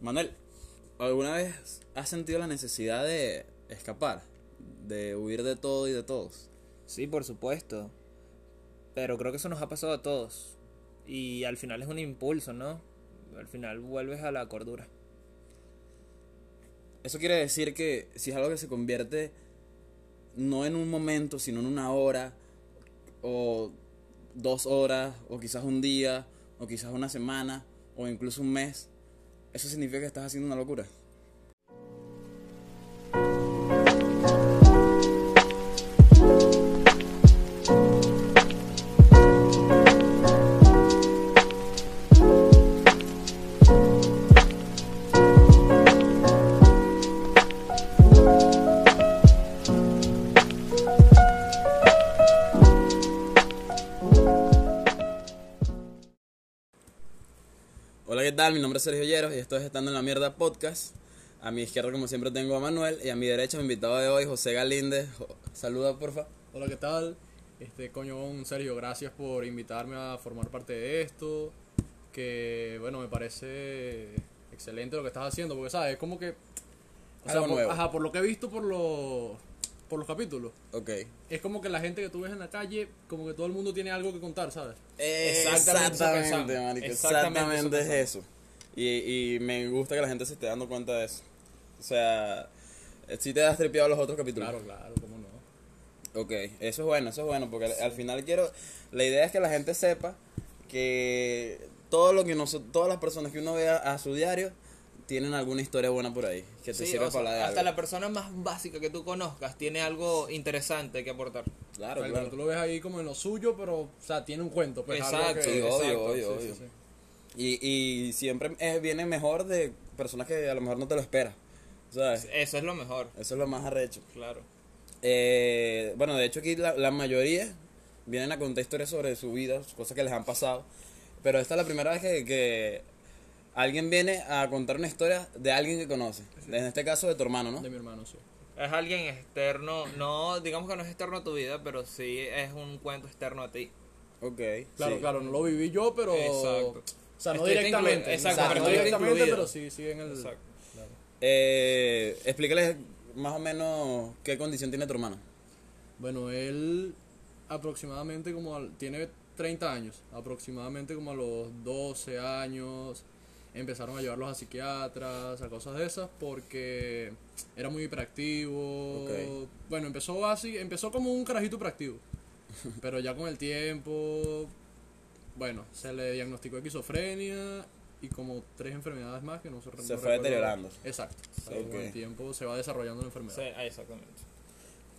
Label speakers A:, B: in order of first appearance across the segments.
A: Manuel, ¿alguna vez has sentido la necesidad de escapar? De huir de todo y de todos.
B: Sí, por supuesto. Pero creo que eso nos ha pasado a todos. Y al final es un impulso, ¿no? Al final vuelves a la cordura.
A: Eso quiere decir que si es algo que se convierte no en un momento, sino en una hora, o dos horas, o quizás un día, o quizás una semana, o incluso un mes, eso significa que estás haciendo una locura. Tal? Mi nombre es Sergio Lleros y esto es Estando en la Mierda Podcast. A mi izquierda, como siempre, tengo a Manuel y a mi derecha, mi invitado de hoy, José Galíndez. Saluda, porfa.
C: Hola, ¿qué tal? Este, coño, Sergio, gracias por invitarme a formar parte de esto. Que, bueno, me parece excelente lo que estás haciendo, porque, ¿sabes? Es como que. O sea,
A: Algo
C: por, ajá, por lo que he visto por los, por los capítulos,
A: Ok.
C: es como que la gente que tú ves en la calle, como que todo el mundo tiene algo que contar, ¿sabes?
B: Exactamente eso
A: Exactamente, marico.
B: Exactamente
A: Exactamente,
B: eso
A: es eso. Y, y me gusta que la gente se esté dando cuenta de eso. O sea, si te has tripeado los otros capítulos.
C: Claro, claro, cómo no.
A: Ok, eso es bueno, eso es bueno, porque al, al final quiero, la idea es que la gente sepa que todo lo que noso- todas las personas que uno vea a su diario tienen alguna historia buena por ahí, que te
B: Sí,
A: sirva
B: o sea,
A: para la de
B: hasta
A: algo.
B: la persona más básica que tú conozcas tiene algo interesante que aportar.
A: Claro,
C: Claro,
A: claro.
C: Tú lo ves ahí como en lo suyo, pero, o sea, tiene un cuento. Pues, algo
B: Exacto,
C: que-
A: Sí, obvio,
C: exacto,
A: obvio,
C: sí,
A: obvio. Y, y siempre eh, viene mejor de personas que a lo mejor no te lo esperas, ¿sabes?
B: Eso es lo mejor,
A: Eso es lo más arrecho.
B: claro.
A: Eh, bueno, de hecho aquí la, la mayoría vienen a contar historias sobre su vida, cosas que les han pasado. Pero esta es la primera vez que, que alguien viene a contar una historia de alguien que conoce. En este caso de tu hermano, ¿no?
C: De mi hermano, sí.
B: Es alguien externo, no, digamos que no es externo a tu vida, pero sí es un cuento externo a ti.
A: Ok.
C: Claro,
A: sí.
C: claro, no lo viví yo, pero.
B: Exacto.
C: O sea, no directamente.
B: exacto,
C: no
A: pero estuviste
C: directamente,
B: incluido.
C: pero sí, sí en el.
B: Exacto.
C: Claro.
A: Eh, explícales más o menos qué condición tiene tu hermano.
C: Bueno, él aproximadamente como al- tiene 30 años, aproximadamente como a los 12 años empezaron a llevarlos a psiquiatras, a cosas de esas porque era muy hiperactivo. Bueno, empezó así, empezó como un carajito hiperactivo. pero ya con el tiempo bueno, se le diagnosticó esquizofrenia y como tres enfermedades más que no se
A: Se
C: no
A: fue deteriorando.
C: Exacto.
A: Sí,
C: Con el tiempo se va desarrollando la enfermedad.
B: Sí, exactamente.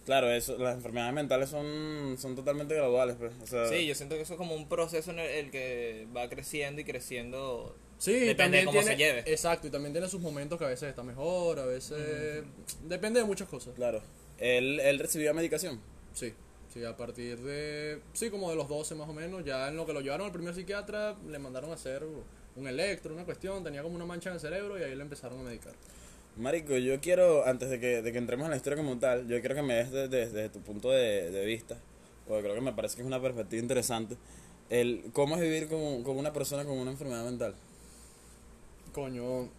A: Claro, eso, las enfermedades mentales son, son totalmente graduales. Pues. O sea,
B: Sí, yo siento que eso es como un proceso en el, el que va creciendo y creciendo.
C: Sí,
B: Depende
C: también
B: de cómo
C: tiene,
B: se lleve.
C: Exacto, y también tiene sus momentos que a veces está mejor, a veces... Depende de muchas cosas.
A: Claro. Él, él recibía medicación.
C: Sí, sí, a partir de... Sí, como de los 12 más o menos, ya en lo que lo llevaron al primer psiquiatra, le mandaron a hacer un electro, una cuestión, tenía como una mancha en el cerebro y ahí le empezaron a medicar.
A: Marico, yo quiero, antes de que, de que entremos en la historia como tal, yo quiero que me des desde, desde tu punto de, de vista, porque creo que me parece que es una perspectiva interesante, el cómo es vivir con, con una persona con una enfermedad mental.
C: Coño,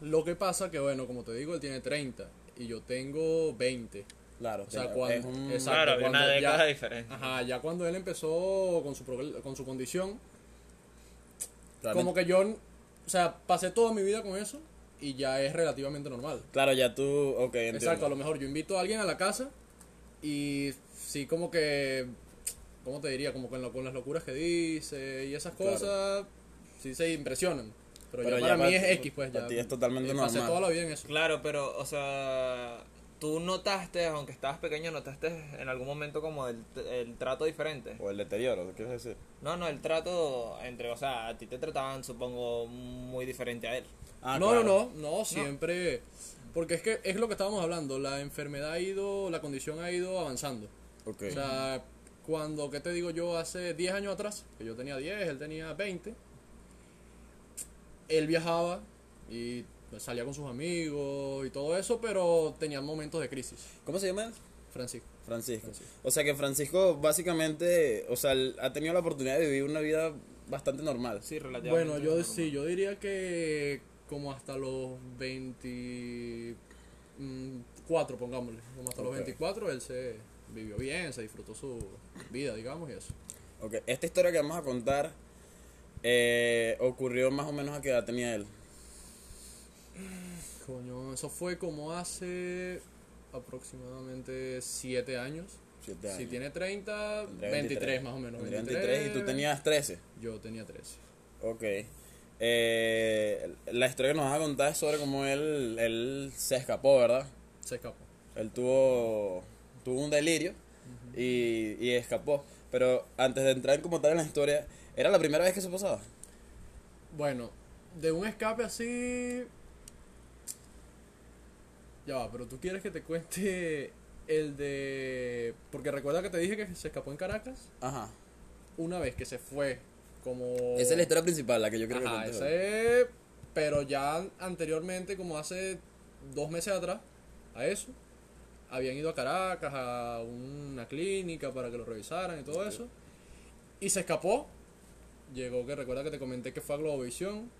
C: lo que pasa que, bueno, como te digo, él tiene 30 y yo tengo 20.
A: Claro,
C: O sea,
A: es
C: cuando-
A: un-
C: exacto.
B: Claro,
C: cuando
B: una
C: ya-
B: década diferente.
C: Ajá, ya cuando él empezó con su, con su condición,
A: realmente-
C: como que yo, o sea, pasé toda mi vida con eso y ya es relativamente normal.
A: Claro, ya tú, ok, entiendo.
C: Exacto, a lo mejor yo invito a alguien a la casa y sí como que, ¿cómo te diría? Como con, lo- con las locuras que dice y esas
A: Claro.
C: cosas, sí se impresionan. Pero,
A: Pero
C: ya
A: ya
C: para mí es X, pues
A: para
C: ya.
A: ti es totalmente
C: eh, Pasé
A: normal.
C: toda la vida en eso.
B: Claro, pero, o sea, tú notaste, aunque estabas pequeño, notaste en algún momento como el, el trato diferente.
A: O el deterioro, ¿qué quieres decir?
B: No, no, el trato entre, o sea, a ti te trataban, supongo, muy diferente a él.
A: Ah,
C: no,
A: claro.
C: no, no, no, siempre. Porque es que es lo que estábamos hablando. La enfermedad ha ido, la condición ha ido avanzando.
A: Ok.
C: O sea, cuando, ¿qué te digo yo? Hace 10 años atrás, que yo tenía 10, él tenía 20, él viajaba y salía con sus amigos y todo eso, pero tenía momentos de crisis.
A: ¿Cómo se llama él?
C: Francisco.
A: Francisco.
C: Francisco.
A: O sea que Francisco básicamente, o sea, ha tenido la oportunidad de vivir una vida bastante normal.
B: Sí, relativamente.
C: Bueno, yo
B: normal.
C: sí, yo diría que como hasta los 24, pongámosle. Como hasta los 24 él se vivió bien, se disfrutó su vida, digamos, y eso.
A: Ok, esta historia que vamos a contar eh, ocurrió más o menos a qué edad tenía él.
C: Coño, eso fue como hace aproximadamente 7 años.
A: Siete años.
C: Si tiene 30,
A: Tendría
C: 23 más o menos.
A: Tendría 23 y tú tenías 13.
C: Yo tenía 13.
A: Ok. Eh, la historia que nos vas a contar es sobre cómo él, él se escapó, ¿verdad?
C: Se escapó.
A: Él tuvo, tuvo un delirio y, y escapó. Pero antes de entrar como tal en la historia, ¿era la primera vez que eso pasaba?
C: Bueno, de un escape así. Ya va, pero tú quieres que te cuente el de. Porque recuerda que te dije que se escapó en Caracas.
A: Ajá.
C: Una vez que se fue, como.
A: Esa es la historia principal, la que yo creo
C: Ajá,
A: que hoy.
C: ese. Pero ya anteriormente, como hace dos meses atrás, a eso, habían ido a Caracas a una clínica para que lo revisaran y todo eso. Y se escapó. Llegó que recuerda que te comenté que fue a Globovisión.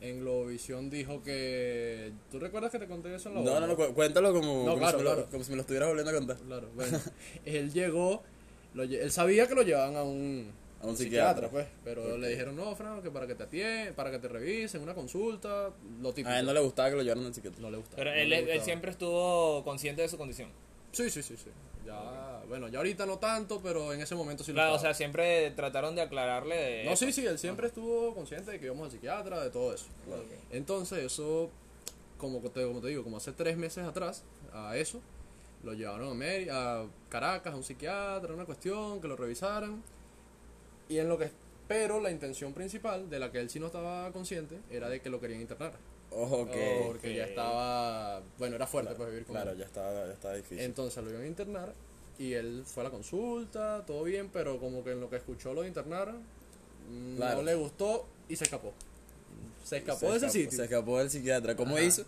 C: En Globovisión dijo que. ¿Tú recuerdas que te conté eso en la
A: No, no, no, cu- cuéntalo como,
C: No,
A: como,
C: claro,
A: si me lo,
C: claro.
A: como si me lo estuvieras volviendo a contar.
C: Claro, bueno. él llegó. lo lle- él sabía que lo llevaban a un,
A: A un psiquiatra.
C: pues. Pero le dijeron, no, Fran, que para que te atiendan, para que te revisen, una consulta, lo típico.
A: A él no le gustaba que lo llevaran al psiquiatra.
C: No le gusta.
B: Pero
C: no
B: él,
C: le
B: él
C: gustaba.
B: siempre estuvo consciente de su condición.
C: Sí, sí, sí, sí. Ya, bueno, ya ahorita no tanto, pero en ese momento sí lo
B: Claro, o sea, siempre trataron de aclararle de...
C: No, sí, sí, él siempre estuvo consciente de que íbamos al psiquiatra, de todo eso.
A: Claro.
C: Entonces, eso, como te, como te digo, como hace tres meses atrás, a eso, lo llevaron a, Meri- a Caracas, a un psiquiatra, una cuestión, que lo revisaran. Y en lo que. Pero la intención principal, de la que él sí no estaba consciente, era de que lo querían internar.
A: Ojo, ok.
C: Porque ya estaba. Bueno, era fuerte pues vivir con
A: Claro,
C: él.
A: ya estaba, ya estaba difícil.
C: Entonces lo iban a internar y él fue a la consulta, todo bien, pero como que en lo que escuchó lo de internar, mm,
A: Claro.
C: no le gustó y se escapó. Se escapó
A: Se
C: de ese
A: escapó-
C: sitio.
A: Se escapó del psiquiatra. ¿Cómo
C: Ajá.
A: hizo?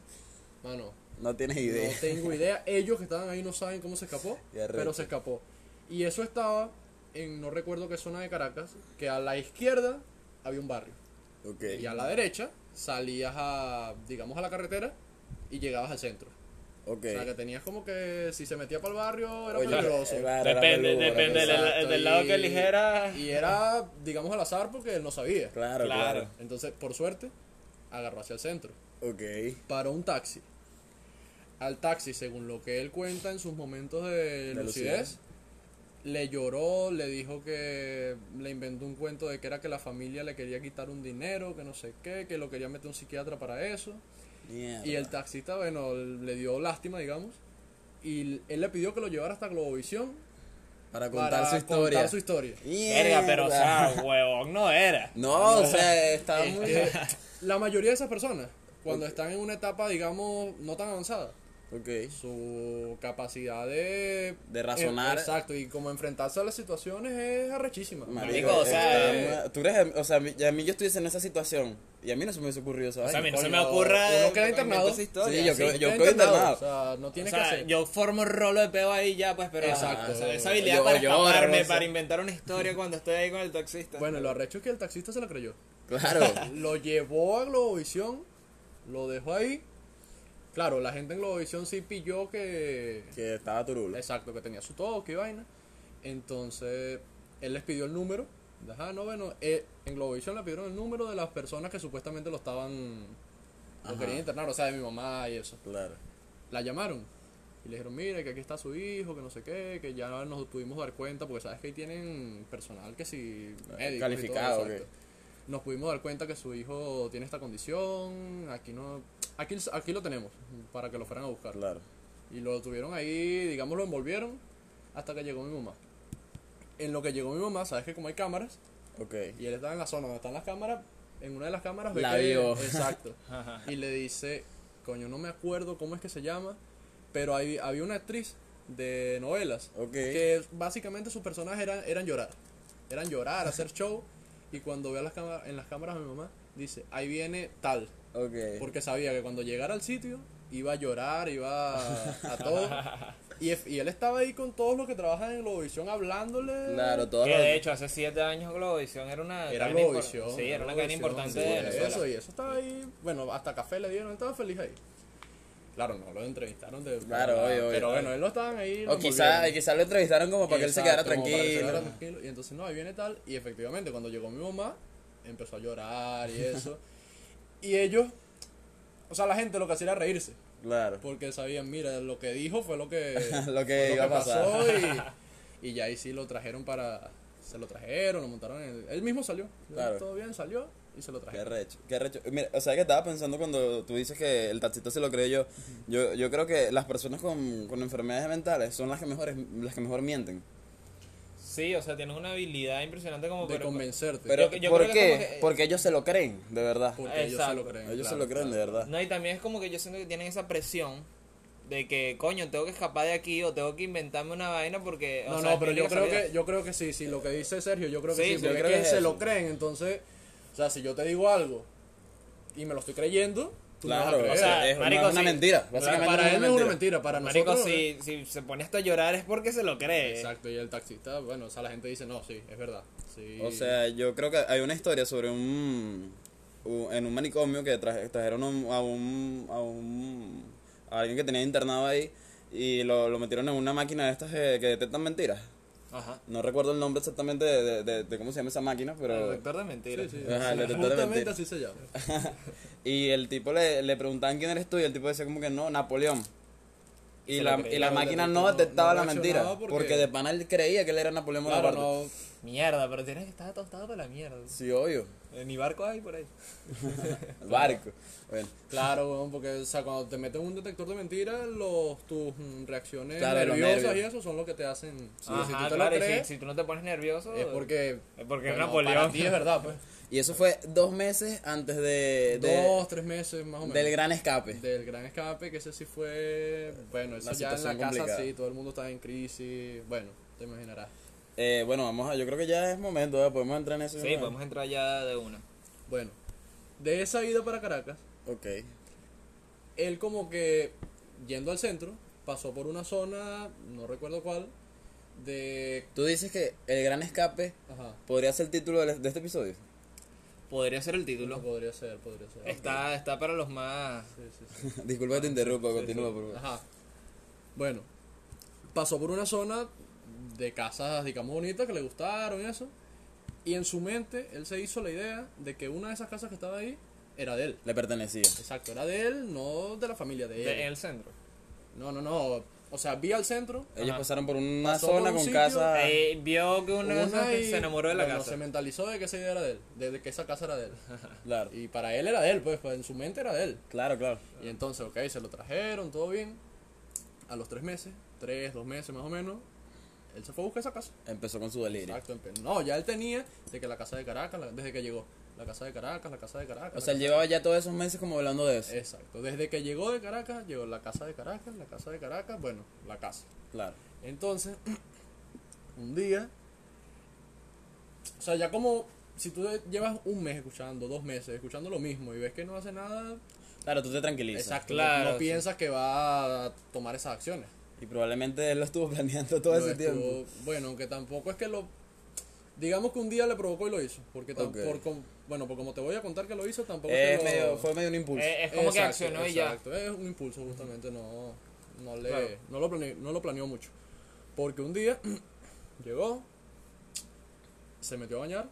C: Mano,
A: No tienes idea.
C: no tengo idea. Ellos que estaban ahí no saben cómo se escapó, pero se escapó. Y eso estaba en no recuerdo qué zona de Caracas, que a la izquierda había un barrio. Y a la derecha salías a, digamos, a la carretera y llegabas al centro.
A: Ok.
C: O sea, que tenías como que si se metía para el barrio era
A: Oye,
C: peligroso.
A: era
B: Depende,
A: peludo, era
B: depende del.
C: Exacto,
B: del lado
C: y-
B: que eligiera.
C: Y era, digamos, al azar porque él no sabía.
A: Claro,
B: Claro.
A: claro.
C: Entonces, por suerte, agarró hacia el centro.
A: Ok.
C: Paró un taxi. Al taxi, según lo que él cuenta en sus momentos de,
A: De
C: lucidez,
A: lucidez.
C: le lloró, le dijo que le inventó un cuento de que era que la familia le quería quitar un dinero, que no sé qué, que lo quería meter un psiquiatra para eso.
A: Mierda.
C: Y el taxista, bueno, le dio lástima, digamos. Y él le pidió que lo llevara hasta Globovisión
A: Para contar
C: para
A: su historia.
C: contar su historia.
B: Verga, pero o sea, huevón no era.
A: No, o sea, estaba
C: Es
A: muy.
C: que la mayoría de esas personas, cuando están en una etapa, digamos, no tan avanzada,
A: Ok.
C: su capacidad de...
A: De razonar.
C: eh, exacto, y como enfrentarse a las situaciones es arrechísima.
B: Marico, o sea,
A: muy- tú eres, o sea, a mí, a mí yo estuviese en esa situación y a mí no se me hubiese ocurrido, ¿sabes?
B: O sea, a mí no se me ocurra.
C: uno queda internado.
B: esa historia,
A: Sí, yo
B: sí.
A: creo- yo
C: Queda
A: quedo internado.
C: O sea, no
B: O
C: tienes
B: sea,
C: que hacer.
B: yo formo rolo de peo ahí ya, pues, pero.
C: Exacto.
B: o sea, esa habilidad
A: Yo-
B: para
A: yo
B: escaparme,
A: o
B: para inventar una historia cuando estoy ahí con el taxista.
C: Bueno, lo arrecho es que el taxista se la creyó.
A: Claro.
C: Lo llevó a Globovisión, lo dejó ahí. Claro, la gente en Globovisión sí pilló que...
A: que estaba turulo.
C: Exacto, que tenía su toque y vaina. Entonces, él les pidió el número. Ajá, no, bueno, eh, en Globovisión le pidieron el número de las personas que supuestamente lo estaban... Lo querían internar, o sea, de mi mamá y eso.
A: Claro.
C: La llamaron. Y le dijeron, mire, que aquí está su hijo, que no sé qué, que ya nos pudimos dar cuenta, porque sabes que ahí tienen personal que si... y
A: Calificado,
C: todo, exacto. Nos pudimos dar cuenta que su hijo tiene esta condición, aquí no... Aquí, aquí lo tenemos, para que lo fueran a buscar.
A: Claro.
C: Y lo tuvieron ahí, digamos, lo envolvieron hasta que llegó mi mamá. En lo que llegó mi mamá, sabes que como hay cámaras,
A: Ok.
C: y él estaba en la zona donde están las cámaras, en una de las cámaras ve
A: La
C: que-
A: vio.
C: Exacto. Y le dice, coño, no me acuerdo cómo es que se llama, pero hay, había una actriz de novelas
A: Ok.
C: que básicamente sus personajes eran, eran llorar. Eran llorar, hacer show. Y cuando ve a las cámaras, en las cámaras a mi mamá, dice, ahí viene tal. Porque sabía que cuando llegara al sitio iba a llorar, iba a, a todo. Y, él estaba ahí con todos los que trabajan en Globovisión hablándole.
A: Claro, todos
B: Que
A: los-
B: de hecho hace siete años Globovisión era una
C: Era Globovisión.
B: Sí, era una cadena importante
C: sí,
B: de Venezuela.
C: Eso, y eso estaba ahí. Bueno, hasta café le dieron, él estaba feliz ahí. Claro, no lo entrevistaron de.
A: Claro, obvio, obvio,
C: Pero
A: obvio.
C: bueno, él lo estaban ahí.
A: O
C: lo
A: quizá, lo entrevistaron como para que él se quedara
C: que se
A: tranquilo.
C: quedara tranquilo. Y entonces, no, ahí viene tal. Y efectivamente, cuando llegó mi mamá, empezó a llorar y eso. y ellos, o sea, la gente lo que hacía era reírse.
A: Claro.
C: Porque sabían, mira, lo que dijo fue lo que,
A: Lo que iba a pasar.
C: pasó. Y, y ya ahí sí lo trajeron para. Se lo trajeron, lo montaron en el. Él mismo salió.
A: Claro.
C: Todo bien, salió y se lo
A: Qué
C: trajeron.
A: recho, qué recho. Mira, o sea que estaba pensando cuando tú dices que el taxista se lo cree yo. Yo, yo creo que las personas con, con enfermedades mentales son las que mejores, las que mejor mienten.
B: Sí, o sea, tienen una habilidad impresionante como
C: De
B: pero-
C: convencerte.
A: Pero
B: yo
A: ¿por qué?
B: que-
A: Porque ellos se lo creen, de verdad.
C: porque ellos se
B: Exacto.
C: lo creen.
A: Ellos se
C: claro,
A: lo creen, de verdad.
B: No, y también es como que yo siento que tienen esa presión de que, coño, tengo que escapar de aquí o tengo que inventarme una vaina porque... o
C: No,
B: sea,
C: no, pero yo creo que yo creo que sí, sí, lo que dice Sergio, yo creo que
B: Sí,
C: sí,
B: sí,
C: porque
A: yo creo
C: es
A: que
C: que se
A: eso.
C: lo creen, entonces, o sea, si yo te digo algo y me lo estoy creyendo, tú me vas a
A: Claro,
C: creer.
A: o sea, es, no
B: marico,
A: es una
B: sí.
A: mentira. Básicamente
C: para
A: no
C: él
A: es
C: no es una
A: mentira.
C: para
B: Marico,
C: nosotros
B: si, si se pone hasta a llorar es porque se lo cree.
C: Exacto, y el taxista, bueno, o sea, la gente dice, no, sí, es verdad. Sí.
A: O sea, yo creo que hay una historia sobre un, un- en un manicomio que traje- trajeron a un, a un a un a alguien que tenía internado ahí y lo, lo metieron en una máquina de estas que, que detectan mentiras.
B: Ajá.
A: No recuerdo el nombre exactamente de, de- de- de cómo se llama esa máquina,
B: El
A: pero
B: detector de mentiras.
C: sí, sí,
A: Ajá, el detector de mentiras.
C: así se llama.
A: y el tipo le, le preguntaban quién eres tú y el tipo decía como que no, Napoleón. Y la, y la
C: el
A: máquina no detectaba
C: no
A: la mentira. porque- de pana él creía que él era Napoleón
C: Claro,
A: Bonaparte.
C: no,
B: Mierda, pero tienes que estar tostado para la mierda.
A: Sí, obvio.
B: Ni barco hay por ahí.
A: El barco. Bueno.
C: claro, porque, o sea, cuando te meten un detector de mentiras, los, tus mm, reacciones
A: Claro,
C: nerviosas
A: nervios.
C: y eso son lo que te hacen, si,
B: Ajá,
C: si tú te
B: claro,
C: lo
B: y si- tú no te pones nervioso...
C: es porque,
B: Es porque
C: bueno,
B: Napoleón.
C: para ti es verdad, pues.
A: Y eso fue dos meses antes de, de-
C: Dos, tres meses más o menos.
A: del gran escape.
C: Del gran escape, que ese sí fue. Bueno, eso
A: Una
C: ya en la
A: situación
C: casa
A: complicada.
C: sí, todo el mundo estaba en crisis. Bueno, te imaginarás.
A: Eh, bueno, vamos a, yo creo que ya es momento, ¿eh? podemos entrar en eso.
B: Sí, podemos entrar ya de una.
C: Bueno, de esa ida para Caracas,
A: Ok.
C: él como que yendo al centro, pasó por una zona, no recuerdo cuál, de.
A: Tú dices que el gran escape
C: Ajá.
A: podría ser el título de, de este episodio.
B: Podría ser el título.
C: Podría ser, podría ser.
B: Está, está para los más...
C: Sí, sí, sí.
A: Disculpa que te interrumpa, continúa, por favor.
C: Ajá. Bueno, pasó por una zona de casas, digamos, bonitas que le gustaron y eso. Y en su mente, él se hizo la idea de que una de esas casas que estaba ahí era de él.
A: Le pertenecía.
C: Exacto, era de él, no de la familia de él.
B: de- en el centro.
C: No, no, no. O sea, vi al centro.
A: Ellos
B: Ajá.
A: pasaron por una
C: Pasó por
A: zona
C: un
A: con
C: sitio,
A: casa.
B: Eh, vio que una,
C: una y,
B: se enamoró de la
C: bueno,
B: casa.
C: Se mentalizó de que esa idea era de él, de, de que esa casa era de él.
A: Claro,
C: y para él era de él, pues, pues en su mente era de él.
A: claro, claro.
C: Y entonces, ok, se lo trajeron, todo bien. A los tres meses, tres, dos meses más o menos, él se fue a buscar esa casa.
A: Empezó con su delirio.
C: Exacto, no, ya él tenía de que la casa de Caracas, la- desde que llegó, la casa de Caracas, la casa de Caracas.
A: O sea, él llevaba ya todos esos meses como hablando de eso.
C: Exacto, desde que llegó de Caracas, llegó la casa de Caracas, la casa de Caracas, bueno, la casa.
A: Claro.
C: Entonces, un día, o sea, ya como si tú llevas un mes escuchando, dos meses escuchando lo mismo y ves que no hace nada,
A: Claro, tú te tranquilizas.
C: exacto, no-
B: Claro,
C: no,
B: sí.
C: piensas que va a tomar esas acciones.
A: Y probablemente él lo estuvo planeando todo
C: Lo
A: ese
C: estuvo-
A: tiempo.
C: Bueno, aunque tampoco es que lo. Digamos que un día le provocó y lo hizo. Porque tam-
A: Ok.
C: por com- bueno, por como te voy a contar que lo hizo, tampoco
A: Es
C: es que lo-
A: fue medio un impulso.
B: Eh, es como que
C: Exacto,
B: accionó y ya.
C: Exacto, es un impulso justamente, no, no, le,
B: Claro.
C: no, lo planeó, no lo planeó mucho. Porque un día llegó, se metió a bañar,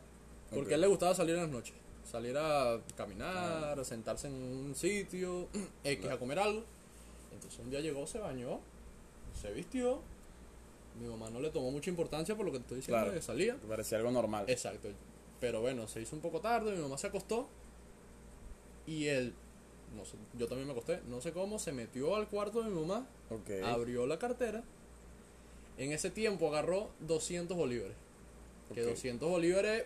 C: porque a él le gustaba salir en las noches. Salir a caminar, a sentarse en un sitio, X a comer algo. Entonces un día llegó, se bañó, se vistió. Mi mamá no le tomó mucha importancia por lo que te estoy diciendo
A: Claro.
C: que salía.
A: Parecía algo normal.
C: Exacto. Pero bueno, se hizo un poco tarde, mi mamá se acostó y él, no sé, yo también me acosté, no sé cómo, se metió al cuarto de mi mamá,
A: Ok.
C: abrió la cartera, en ese tiempo agarró 200 bolívares. Que
A: Ok.
C: 200 bolívares,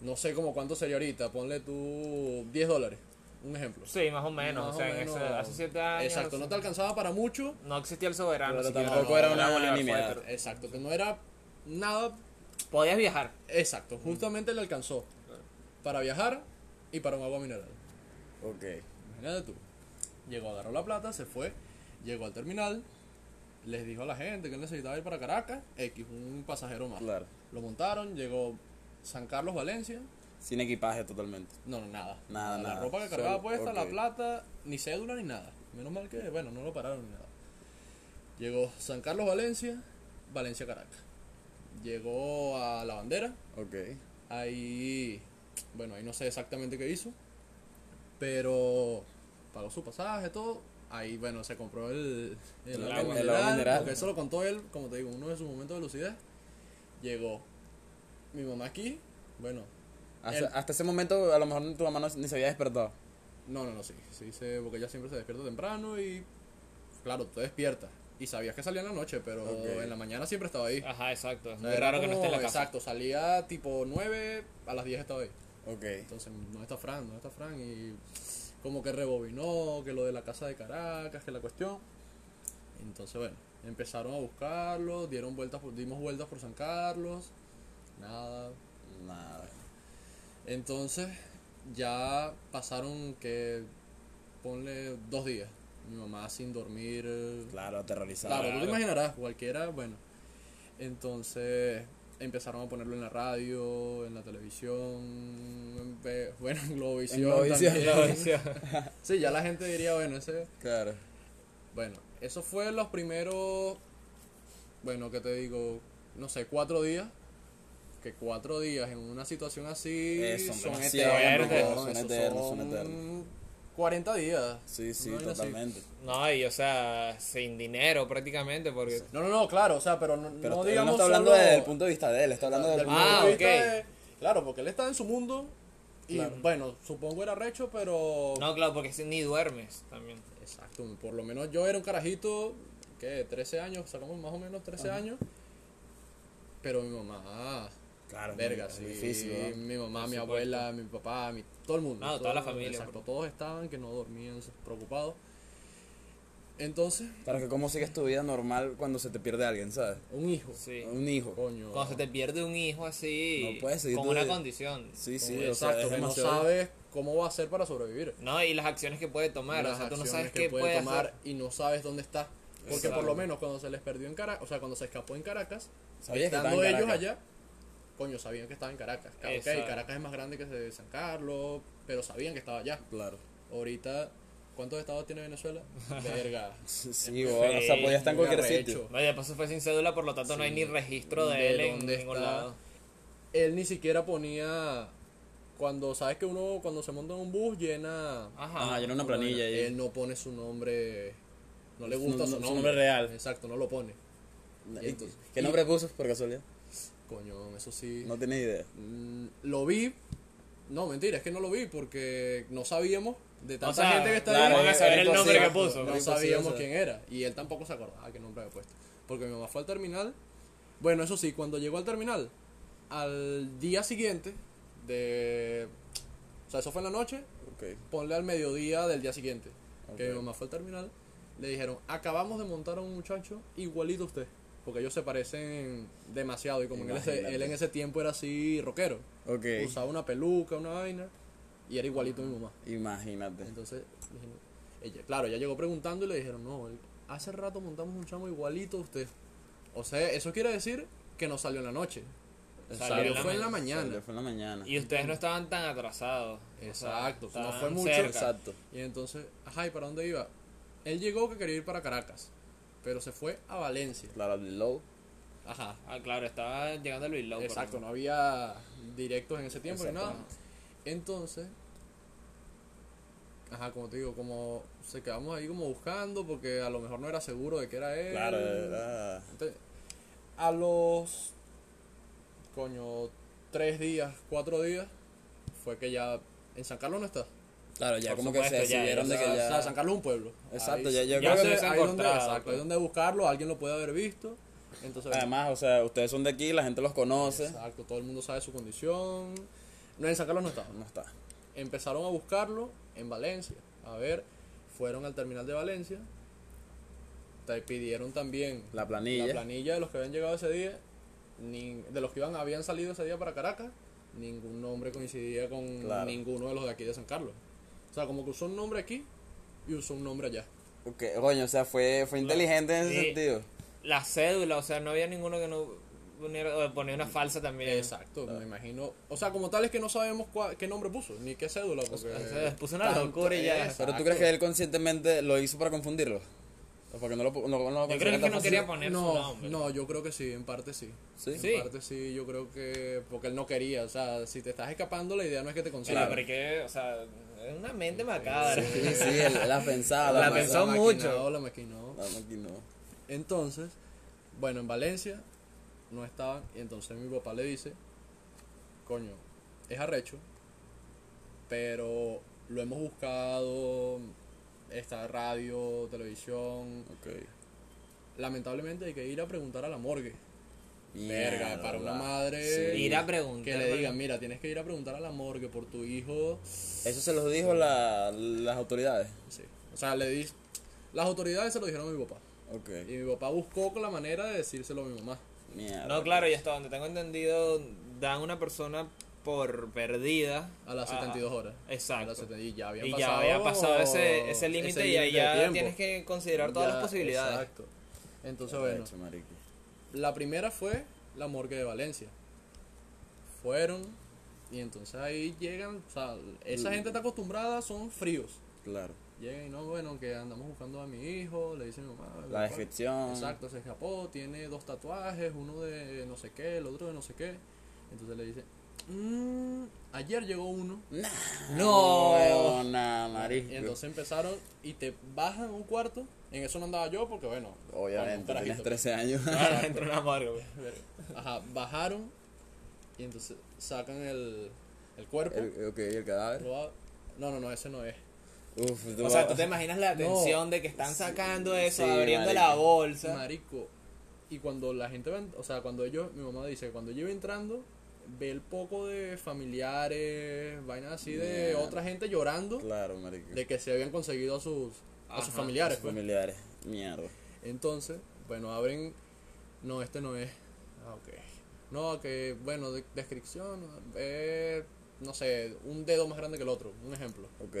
C: no sé como cuánto sería ahorita, ponle tú 10 dólares, un ejemplo.
B: Sí, más o menos.
C: Más
B: o sea, en
C: menos.
B: ese- hace siete años.
C: Exacto, no te alcanzaba para mucho,
B: no existía el soberano.
A: Pero tampoco
B: no,
A: era una unanimidad.
B: fuerte.
C: exacto, que no era nada
B: Podías viajar.
C: exacto, justamente le alcanzó para viajar y para un agua mineral.
A: Ok.
C: Imagínate tú. Llegó, agarró la plata, se fue, llegó al terminal, les dijo a la gente que él necesitaba ir para Caracas, X, un pasajero más.
A: Claro.
C: Lo montaron, llegó San Carlos, Valencia.
A: Sin equipaje totalmente.
C: No, no, nada.
A: Nada,
C: La
A: nada.
C: ropa que cargaba puesta, la plata, ni cédula ni nada. Menos mal que, bueno, no lo pararon ni nada. Llegó San Carlos, Valencia, Valencia, Caracas. Llegó a La Bandera,
A: Ok.
C: Ahí, bueno, ahí no sé exactamente qué hizo, pero pagó su pasaje, todo. Ahí, bueno, se compró el, el,
B: El
C: agua.
A: El agua mineral.
C: porque eso lo contó él, como te digo, uno de sus momentos de lucidez. Llegó mi mamá aquí, bueno,
A: Hasta,
C: El-
A: hasta ese momento, a lo mejor tu mamá no- ni se había despertado.
C: no, no, no, sí, sí, se- porque ella siempre se despierta temprano y, claro, tú despiertas. Y sabías que salía en la noche, pero en la mañana siempre estaba ahí.
B: Ajá, exacto. Es muy
C: era
B: raro que no esté en la casa.
C: Exacto, salía tipo 9, a las 10 estaba ahí.
A: Ok.
C: Entonces, no está Fran, no está Fran. Y como que rebobinó, que lo de la casa de Caracas, que la cuestión. Entonces, bueno, empezaron a buscarlo, dieron vueltas por, dimos vueltas por San Carlos. Nada.
A: Nada.
C: Entonces, ya pasaron que, ponle dos días. Mi mamá sin dormir.
A: Claro, aterrorizado.
C: Claro, tú te imaginarás, cualquiera, bueno. Entonces empezaron a ponerlo en la radio, en la televisión, en bueno, en Globovisión.
A: En Globovisión,
C: también. Sí, ya la gente diría, bueno, ese.
A: Claro.
C: Bueno, eso fue los primeros, bueno, que te digo, no sé, cuatro días. Que cuatro días en una situación así
A: Eh, son
C: eternos. ¿no?
A: son eternos, son
C: son
A: eternos.
C: 40 días.
A: Sí, sí,
C: así.
A: totalmente.
B: No, y o sea, sin dinero prácticamente, porque...
C: No, no, no, claro, o sea, pero no,
A: Pero
C: no
A: él
C: digamos
A: no está hablando
C: solo-
A: desde el punto de vista de él, está hablando
C: Del
A: del
C: punto
B: Ah,
C: de vista
B: ok.
C: de- claro, porque él está en su mundo y
A: Claro.
C: bueno, supongo era recho, pero
B: No, claro, porque si ni duermes también.
C: exacto, por lo menos yo era un carajito que 13 años, sacamos más o menos 13 años. Pero mi mamá,
A: Claro,
C: verga,
A: es
C: sí,
A: difícil, ¿no?
C: mi mamá,
B: Por
C: mi
B: supuesto.
C: abuela, mi papá, mi, todo el mundo.
B: No, toda la familia,
C: Exacto, todos estaban que no dormían preocupados. Entonces,
A: Claro, que cómo sigues tu vida normal cuando se te pierde alguien, ¿sabes?
C: un hijo,
B: Sí.
A: Un hijo.
C: coño.
B: Cuando se te pierde un hijo así,
A: No puedes seguir
B: con una
A: vida.
B: condición.
A: Sí, sí,
C: Con-
A: o sea,
C: exacto,
A: es
C: que no sabes cómo va a ser para sobrevivir.
B: No, y las acciones que puede tomar,
C: las
B: o sea, tú no sabes qué
C: puede
B: puede
C: tomar
B: hacer.
C: y no sabes dónde está. Porque
B: Exacto.
C: por lo menos cuando se les perdió en Caracas, o sea, cuando se escapó en Caracas,
A: Sabías
C: estando
A: en
C: ellos allá, coño, sabían que estaba en Caracas. Claro, ok,
B: Exacto.
C: Caracas es más grande que San Carlos, pero sabían que estaba allá.
A: Claro.
C: Ahorita, ¿cuántos estados tiene Venezuela? Verga.
A: Sí, bueno, o sea, podía estar en cualquier
C: arrecho.
A: sitio.
B: No, y después se fue sin cédula, por lo tanto no hay ni registro de,
C: De
B: él en ningún
C: está.
B: lado.
C: Él ni siquiera ponía. Cuando sabes que uno, cuando se monta en un bus, llena.
B: Ajá.
A: Era una planilla ahí.
C: Él no pone su nombre. No le gusta
A: No,
C: su
A: no, su
C: nombre.
A: nombre real.
C: Exacto, no lo pone.
A: ¿Y
C: entonces-
A: ¿Qué
C: y-
A: nombre puso por casualidad?
C: Coño, eso sí.
A: No tienes idea.
C: Mm, lo vi. No, mentira, es que no lo vi porque no sabíamos de tanta
B: O sea,
C: gente que está
A: claro,
C: ahí.
B: el nombre que puso.
C: No
A: imposible
C: sabíamos quién era. Y él tampoco se acordaba qué nombre había puesto. Porque mi mamá fue al terminal. Bueno, eso sí, cuando llegó al terminal, al día siguiente de. O sea, eso fue en la noche.
A: Ok.
C: Ponle al mediodía del día siguiente. Que
A: Ok.
C: mi mamá fue al terminal. Le dijeron: Acabamos de montar a un muchacho igualito a usted. Porque ellos se parecen demasiado. Y como que él, él en ese tiempo era así rockero.
A: Ok.
C: Usaba una peluca, una vaina. Y era igualito a mi mamá.
A: Imagínate.
C: Entonces, ella, claro, ella llegó preguntando y le dijeron, no, hace rato montamos un chamo igualito a usted. O sea, eso quiere decir que no salió en la noche. Salió fue en la
B: mañana.
A: Fue en la mañana.
B: Y ustedes no estaban tan atrasados. o sea,
C: Exacto, no fue mucho.
B: cerca.
A: Exacto.
C: Y entonces, ajá, ¿y para dónde iba? Él llegó que quería ir para Caracas, pero se fue a Valencia.
A: Claro, low.
C: Ajá,
B: Ah, claro, estaba llegando Luis Lowe.
C: exacto, no había directos en ese tiempo ni nada. Entonces, ajá, como te digo, como se quedamos ahí como buscando porque a lo mejor no era seguro de que era él.
A: Claro, era.
C: Entonces, a los coño tres días, cuatro días, fue que ya en San Carlos no está.
A: Claro, ya
B: Por
A: como
B: supuesto,
A: que se
B: ya,
A: decidieron de que ya.
C: o sea, San Carlos es un pueblo.
A: Exacto,
C: Ahí-
A: ya- yo
C: ahí
A: creo que
B: se
C: ahí donde, exacto,
B: pues.
C: hay donde buscarlo, alguien lo puede haber visto. Entonces,
A: Además, o sea, ustedes son de aquí, la gente los conoce.
C: exacto, todo el mundo sabe su condición. No, en San Carlos no estaba.
A: No está.
C: Empezaron a buscarlo en Valencia. A ver, fueron al terminal de Valencia. Te pidieron también
A: La planilla.
C: la planilla de los que habían llegado ese día. Ni, de los que iban, habían salido ese día para Caracas. Ningún nombre coincidía con
A: Claro.
C: ninguno de los de aquí de San Carlos. O sea, como que usó un nombre aquí, y usó un nombre allá.
A: Ok, coño, o sea, fue, fue inteligente en ese
B: Sí.
A: sentido.
B: La cédula, o sea, no había ninguno que no ponía una falsa también.
C: Exacto, me imagino. O sea, como tal es que no sabemos cuál- qué nombre puso, ni qué cédula. Porque
B: O sea, puso una
C: tanto-
B: locura y ya.
A: Pero
C: Exacto.
A: tú crees que él conscientemente lo hizo para confundirlo? ¿O porque no lo, no, no lo
B: Yo creo que
A: tan
B: no quería poner su
C: No,
B: nombre.
C: no, yo creo que sí, en parte sí.
A: ¿Sí?
B: Sí.
C: En parte sí, yo creo que. Porque él no quería, o sea, si te estás escapando, la idea no es que te
B: Claro,
C: consigan.
B: pero es que, o sea, es una mente macabra.
A: Sí, sí, él, él ha pensado.
B: La pensó mucho.
C: La maquinó.
A: La maquinó.
C: Entonces, bueno, en Valencia no estaban, y entonces mi papá le dice, coño, es arrecho, pero lo hemos buscado, está radio, televisión,
A: Ok.
C: lamentablemente hay que ir a preguntar a la morgue.
A: Mierda,
C: Verga, para una madre
A: Sí.
B: Ir a preguntar.
C: que le digan, mira, tienes que ir a preguntar a la morgue por tu hijo.
A: Eso se los dijo la, las autoridades.
C: Sí. O sea, le di, las autoridades se lo dijeron a mi papá.
A: Ok.
C: Y mi papá buscó con la manera de decírselo a mi mamá.
A: Mierda.
B: No, claro, y hasta donde tengo entendido, dan una persona por perdida.
C: A las 72 horas.
B: Exacto.
C: A las 70 y ya habían
B: Y
C: pasado,
B: ya había pasado ese, ese límite y ahí ya tienes que considerar todas
C: Ya,
B: las posibilidades.
C: Exacto. Entonces, bueno. La primera fue la morgue de Valencia. Fueron y entonces ahí llegan, o sea, esa gente está acostumbrada, son fríos.
A: Claro.
C: Llegan y no, bueno, que andamos buscando a mi hijo, le dice mi mamá.
A: La descripción.
C: Exacto, se escapó, tiene dos tatuajes, uno de no sé qué, el otro de no sé qué. Entonces le dice, "Mm, ayer llegó uno.
A: Nah,
B: No.
A: huevona, marico.
C: Y entonces empezaron y te bajan un cuarto. En eso no andaba yo porque, bueno,
A: Obviamente,
C: carajito.
A: 13 años.
B: Claro, una pues.
C: Ajá, bajaron y entonces sacan el, el cuerpo.
A: el, ok, el cadáver.
C: No, no, no, ese no es.
A: Uf,
B: O sea, tú te imaginas la
C: No.
B: tensión de que están sacando eso,
A: Sí,
B: abriendo
A: marico.
B: la bolsa.
C: Marico. Y cuando la gente va, o sea, cuando ellos, mi mamá dice, cuando yo iba entrando, ve el poco de familiares, vainas así de otra gente llorando
A: Claro, marico.
C: de que se habían conseguido a sus, a sus familiares. pues.
A: Familiares. Mierda.
C: Entonces, bueno, abren. No, este no es. Ah, ok. No, que, bueno, de- descripción. eh, no sé, un dedo más grande que el otro. Un ejemplo.
A: Ok.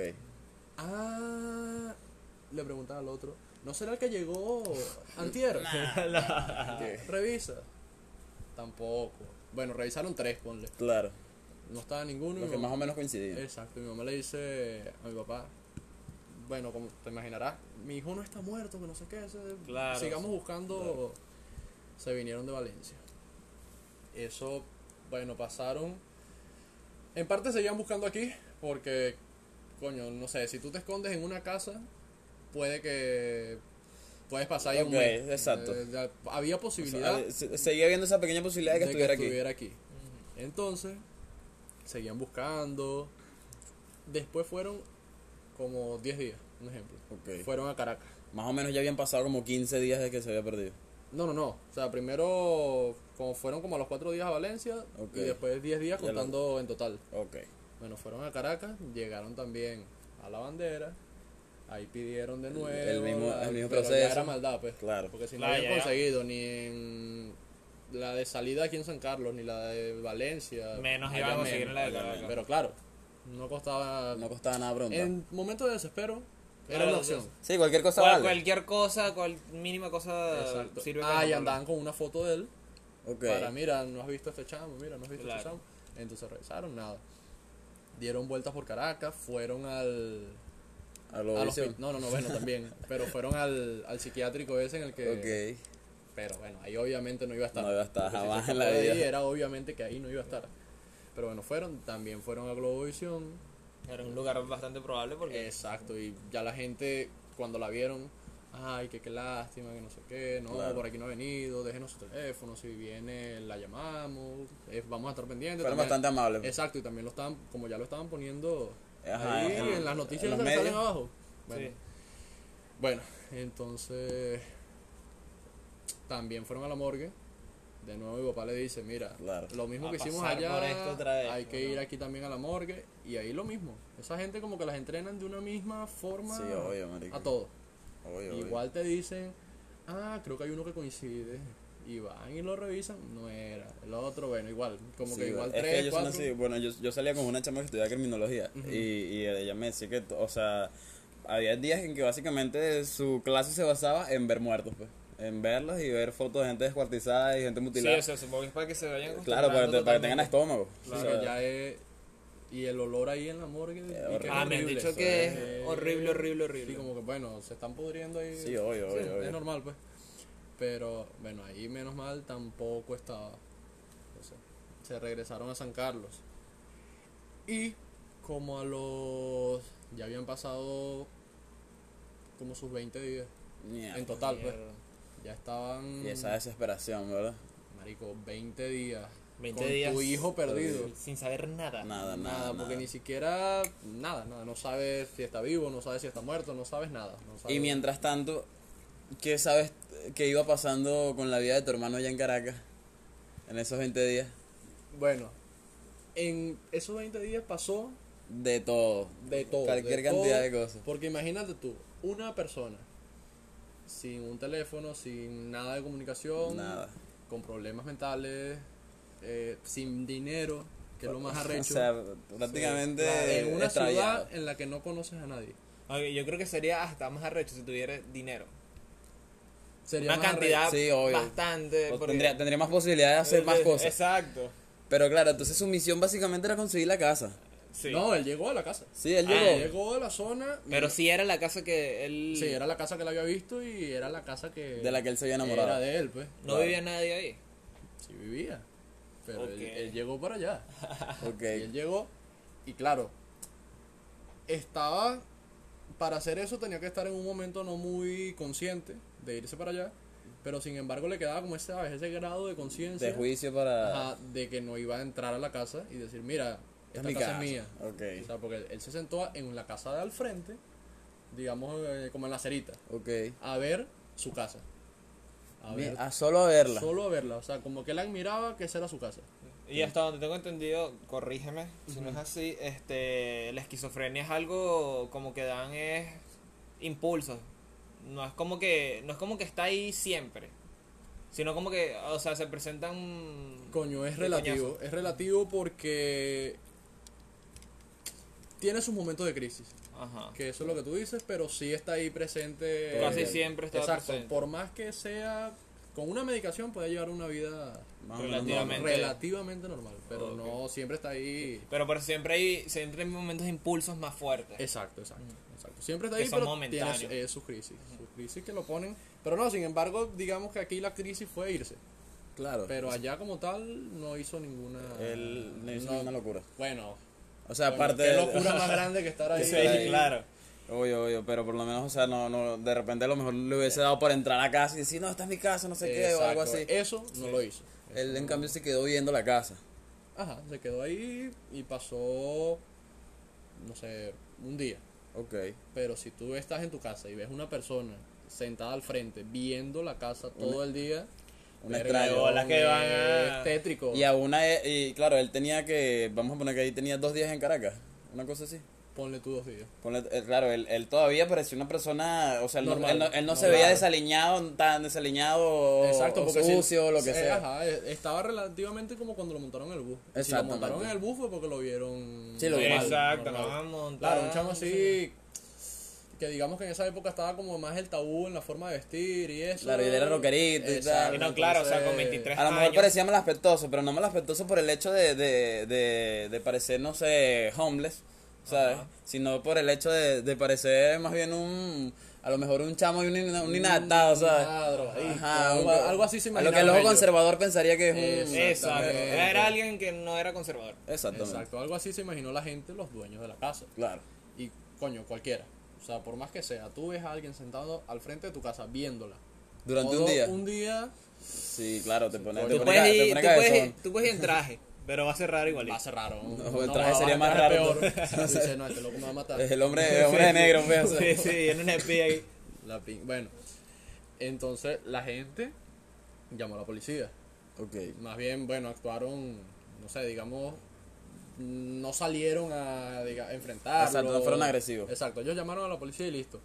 C: Ah, le preguntaba al otro. ¿No será el que llegó antier? ¿Qué? Revisa. Tampoco. Bueno, revisaron tres, ponle.
A: Claro.
C: No estaba ninguno.
A: Los que
C: mamá-
A: más o menos coincidían.
C: Exacto, mi mamá le dice a mi papá, bueno, como te imaginarás, mi hijo no está muerto, que no sé qué,
B: Claro,
C: sigamos
B: sí,
C: buscando, se vinieron de Valencia. Eso, bueno, pasaron, en parte seguían buscando aquí, porque, coño, no sé, si tú te escondes en una casa, puede que, puedes pasar ahí un
A: Ok,
C: mes.
A: exacto.
C: Eh, había
A: O sea,
C: posibilidad
A: se- seguía viendo esa pequeña posibilidad de que estuviera aquí.
C: Entonces, seguían buscando. Después fueron como 10 días, un ejemplo. Fueron a Caracas.
A: Más o menos ya habían pasado como 15 días desde que se había perdido.
C: No, no, no. O sea, primero como fueron como a los 4 días a Valencia y después 10 días contando en total.
A: Ok.
C: Bueno, fueron a Caracas, llegaron también a la bandera. Ahí pidieron de nuevo.
A: el mismo-
C: la-
A: el mismo
C: pero ya
A: proceso.
C: era maldad, pues.
A: Claro.
C: Porque si no habían
B: ya, ya.
C: conseguido ni en la de salida aquí en San Carlos, ni la de Valencia.
B: Menos iban a conseguir
C: menos.
B: en la de Caracas.
C: Pero claro, no costaba.
A: No costaba nada pronto.
C: en momentos de desespero, era
B: Claro,
C: una opción.
A: Sí, cualquier cosa
B: Cual-
A: vale.
B: Cualquier cosa, cual mínima cosa
C: Exacto.
B: sirve
C: Ah, y andaban con una foto de él.
A: Ok.
C: Para, mira, no has visto este chamo, mira, no has visto
B: Claro.
C: este chamo. Entonces regresaron, nada. Dieron vueltas por Caracas, fueron al.
A: A lo
C: al no, no, no, bueno, también. pero fueron al, al psiquiátrico ese en el que.
A: Ok.
C: Pero bueno, ahí obviamente no iba a estar.
A: No iba a estar
C: si
A: jamás en la vida.
C: ahí, era obviamente que ahí no iba a estar. Pero bueno, fueron, también fueron a Globovisión.
B: Era un lugar bastante probable porque
C: Exacto, y ya la gente cuando la vieron, ay, que qué lástima, que no sé qué, no,
A: Claro.
C: por aquí no ha venido, déjenos su teléfono, si viene la llamamos, eh, vamos a estar pendientes.
A: Fueron
C: también-
A: bastante amables.
C: Exacto, y también lo estaban, como ya lo estaban poniendo
A: Ajá,
C: ahí
A: en-
C: en, las noticias
A: en
C: que salen abajo. Bueno,
B: Sí.
C: bueno, entonces también fueron a la morgue. De nuevo mi papá le dice, mira,
A: Claro.
C: lo mismo
B: A
C: que hicimos allá,
B: vez,
C: hay que
B: ¿no?
C: ir aquí también a la morgue. Y ahí lo mismo. Esa gente como que las entrenan de una misma forma
A: Sí, obvio, marico.
C: a todo.
A: Obvio, obvio.
C: Igual te dicen, ah, creo que hay uno que coincide. Y van y lo revisan, no era. El otro, bueno, igual. Como
A: Sí,
C: que igual
A: es
C: tres,
A: que ellos son
C: cuatro.
A: así. Bueno, yo, yo salía con una chama que estudiaba criminología
C: Ujú.
A: y, y ella me decía que, o sea, había días en que básicamente su clase se basaba en ver muertos, pues. En verlos y ver fotos de gente descuartizada y gente
B: Sí,
A: mutilada.
B: o sea, supongo que es para que se vayan
A: claro, para, que- para que tengan estómago.
C: Sí,
A: O sea,
C: que ya es. Y el olor ahí en la morgue.
B: Ah, me han dicho que es horrible, horrible, horrible.
C: Sí, como que bueno, se están pudriendo ahí.
A: Sí, obvio, obvio, obvio.
C: Es normal, pues. Pero bueno, ahí menos mal tampoco estaba. O sea, se regresaron a San Carlos. Y como a los. Ya habían pasado como sus 20 días.
A: mierda.
C: En total, pues.
B: Mierda.
C: Ya estaban.
A: Y esa desesperación, ¿verdad?
C: Marico, 20 días.
B: 20
C: con
B: días
C: tu hijo perdido.
B: Sin saber nada.
A: Nada, nada.
C: Nada, porque
A: nada.
C: ni siquiera. Nada, nada. No sabes si está vivo, no sabes si está muerto, no sabes nada. no sabes-
A: Y mientras tanto, ¿qué sabes que iba pasando con la vida de tu hermano allá en Caracas? En esos 20 días.
C: Bueno, en esos 20 días pasó
A: De todo.
C: de todo.
A: Cualquier
C: de
A: cantidad
C: todo,
A: de cosas.
C: Porque imagínate tú, una persona sin un teléfono, sin nada de comunicación,
A: Nada.
C: con problemas mentales, eh, sin dinero, que es lo más arrecho.
A: O sea, prácticamente
C: Claro, en una
A: extraviado.
C: ciudad en la que no conoces a nadie.
B: Yo creo que sería hasta más arrecho si tuviera dinero.
C: Sería
B: Una
C: más
B: cantidad
A: Sí, obvio.
B: bastante. Porque-
A: tendría, tendría más posibilidad de hacer más cosas.
B: Exacto.
A: Pero claro, entonces su misión básicamente era conseguir la casa.
B: Sí.
C: No, él llegó a la casa.
A: Sí, él
B: Ah,
A: llegó.
C: Él llegó a la zona.
B: Pero sí era la casa que él.
C: Sí, era la casa que él había visto y era la casa que.
A: De la que él se había enamorado.
C: Era de él, pues.
B: No
A: Claro.
B: vivía nadie ahí.
C: Sí, vivía. Pero él- él, llegó para allá.
A: Ok.
C: Y él llegó. Y claro, estaba. Para hacer eso tenía que estar en un momento no muy consciente de irse para allá. Pero sin embargo le quedaba como ese, ¿sabes? ese grado de conciencia.
A: De juicio para.
C: ajá, de que no iba a entrar a la casa y decir, mira,
A: Es
C: esta
A: mi
C: casa,
A: casa.
C: es mía.
A: Ok.
C: O sea, porque él se sentó en la casa de al frente, digamos eh, como en la cerita,
A: Ok.
C: a ver su casa. A ver,
A: a solo a verla.
C: solo a verla. O sea, como que él admiraba que esa era su casa.
B: Y hasta donde tengo entendido, corrígeme, si no es así, este, la esquizofrenia es algo como que dan es impulsos. No es como que, no es como que está ahí siempre. Sino como que, o sea, se presentan
C: Coño, es relativo.
B: coñazo.
C: Es relativo porque tiene sus momentos de crisis.
B: Ajá.
C: Que eso es lo que tú dices, pero sí está ahí presente.
A: Casi
C: eh,
B: siempre está
C: Exacto.
B: presente.
C: Por más que sea. Con una medicación puede llevar una vida
B: Relativamente.
A: normal.
C: relativamente normal, pero no siempre está ahí.
B: Pero, pero siempre hay, siempre hay momentos de impulsos más fuertes.
C: Exacto, exacto, exacto. Siempre está ahí, pero tiene su, eh, su crisis. Su crisis que lo ponen. Pero no, sin embargo, digamos que aquí la crisis fue irse.
A: Claro.
C: Pero allá como tal no hizo ninguna.
A: Él no hizo
C: no-
A: una locura.
C: Bueno,
A: O sea,
C: bueno,
A: aparte
C: qué
A: de.
C: locura más grande que estar ahí.
B: Sí,
C: ahí.
B: claro.
A: Obvio, obvio, pero por lo menos, o sea, no, no, de repente a lo mejor le hubiese dado por entrar a casa y decir, no, esta es mi casa, no sé qué, o algo así.
C: Eso no lo hizo.
A: Él
C: Eso
A: en
C: no-
A: cambio se quedó viendo la casa.
C: Ajá, se quedó ahí y pasó, no sé, un día.
A: Ok.
C: Pero si tú estás en tu casa y ves una persona sentada al frente viendo la casa todo el día,
A: Una
B: Bolas que van a-
C: tétrico.
A: Y a una, e- y claro, él tenía que, vamos a poner que ahí tenía dos días en Caracas, una cosa así.
C: Ponle tú dos días.
A: Ponle- eh, claro, él, él todavía parecía una persona, o sea, él no,
C: Normal,
A: él no, él no se veía desaliñado, tan desaliñado o,
C: Exacto,
A: o sucio o lo que
C: sí,
A: sea.
C: Ajá, e- estaba relativamente como cuando lo montaron en el bus. Si lo montaron en el bus fue porque lo vieron.
A: Sí, lo
C: normal,
B: Exacto, no van a montar.
C: Claro, un chamo así que digamos que en esa época estaba como más el tabú en la forma de vestir y eso.
A: Claro, y él era rockerito y
C: Exacto,
A: tal.
B: Y no, claro, o sea, con
C: entonces-
B: 23
A: A lo mejor
B: años.
A: parecía malaspectoso, pero no malaspectoso por el hecho de, de, de, de parecer, no sé, homeless, ¿sabes?
B: Ajá.
A: Sino por el hecho de, de parecer más bien un, a lo mejor un chamo y un, ina- un inadaptado, ¿sabes? Ajá,
C: algo,
A: un-
C: algo así se
A: a lo que el ojo conservador pensaría que es un...
B: Exacto. Era alguien que no era conservador.
A: Exactamente.
C: Exacto, algo así se imaginó la gente, los dueños de la casa.
A: Claro.
C: Y coño, cualquiera. O sea, por más que sea, tú ves a alguien sentado al frente de tu casa viéndola.
A: Durante un día.
C: Un día
A: Sí, claro, te pone,
C: Tú
A: te pone,
B: puedes,
A: ca- te
B: ir,
A: pone
B: tú, puedes
A: cabezón.
B: ir, tú puedes ir en traje, pero va a ser raro igual.
C: va a ser raro.
A: No, el traje sería más
C: traje
A: raro.
C: Peor. Tú dices, no, este loco me va a matar.
A: Es el hombre, el hombre de negro, o sea.
B: Sí, sí, en un espía ahí.
C: La pin- Bueno, entonces la gente llamó a la policía.
A: Ok.
C: Más bien, bueno, actuaron, no sé, digamos, no salieron a, diga, enfrentarlo.
A: Exacto, no fueron agresivos.
C: Exacto, ellos llamaron a la policía y listo.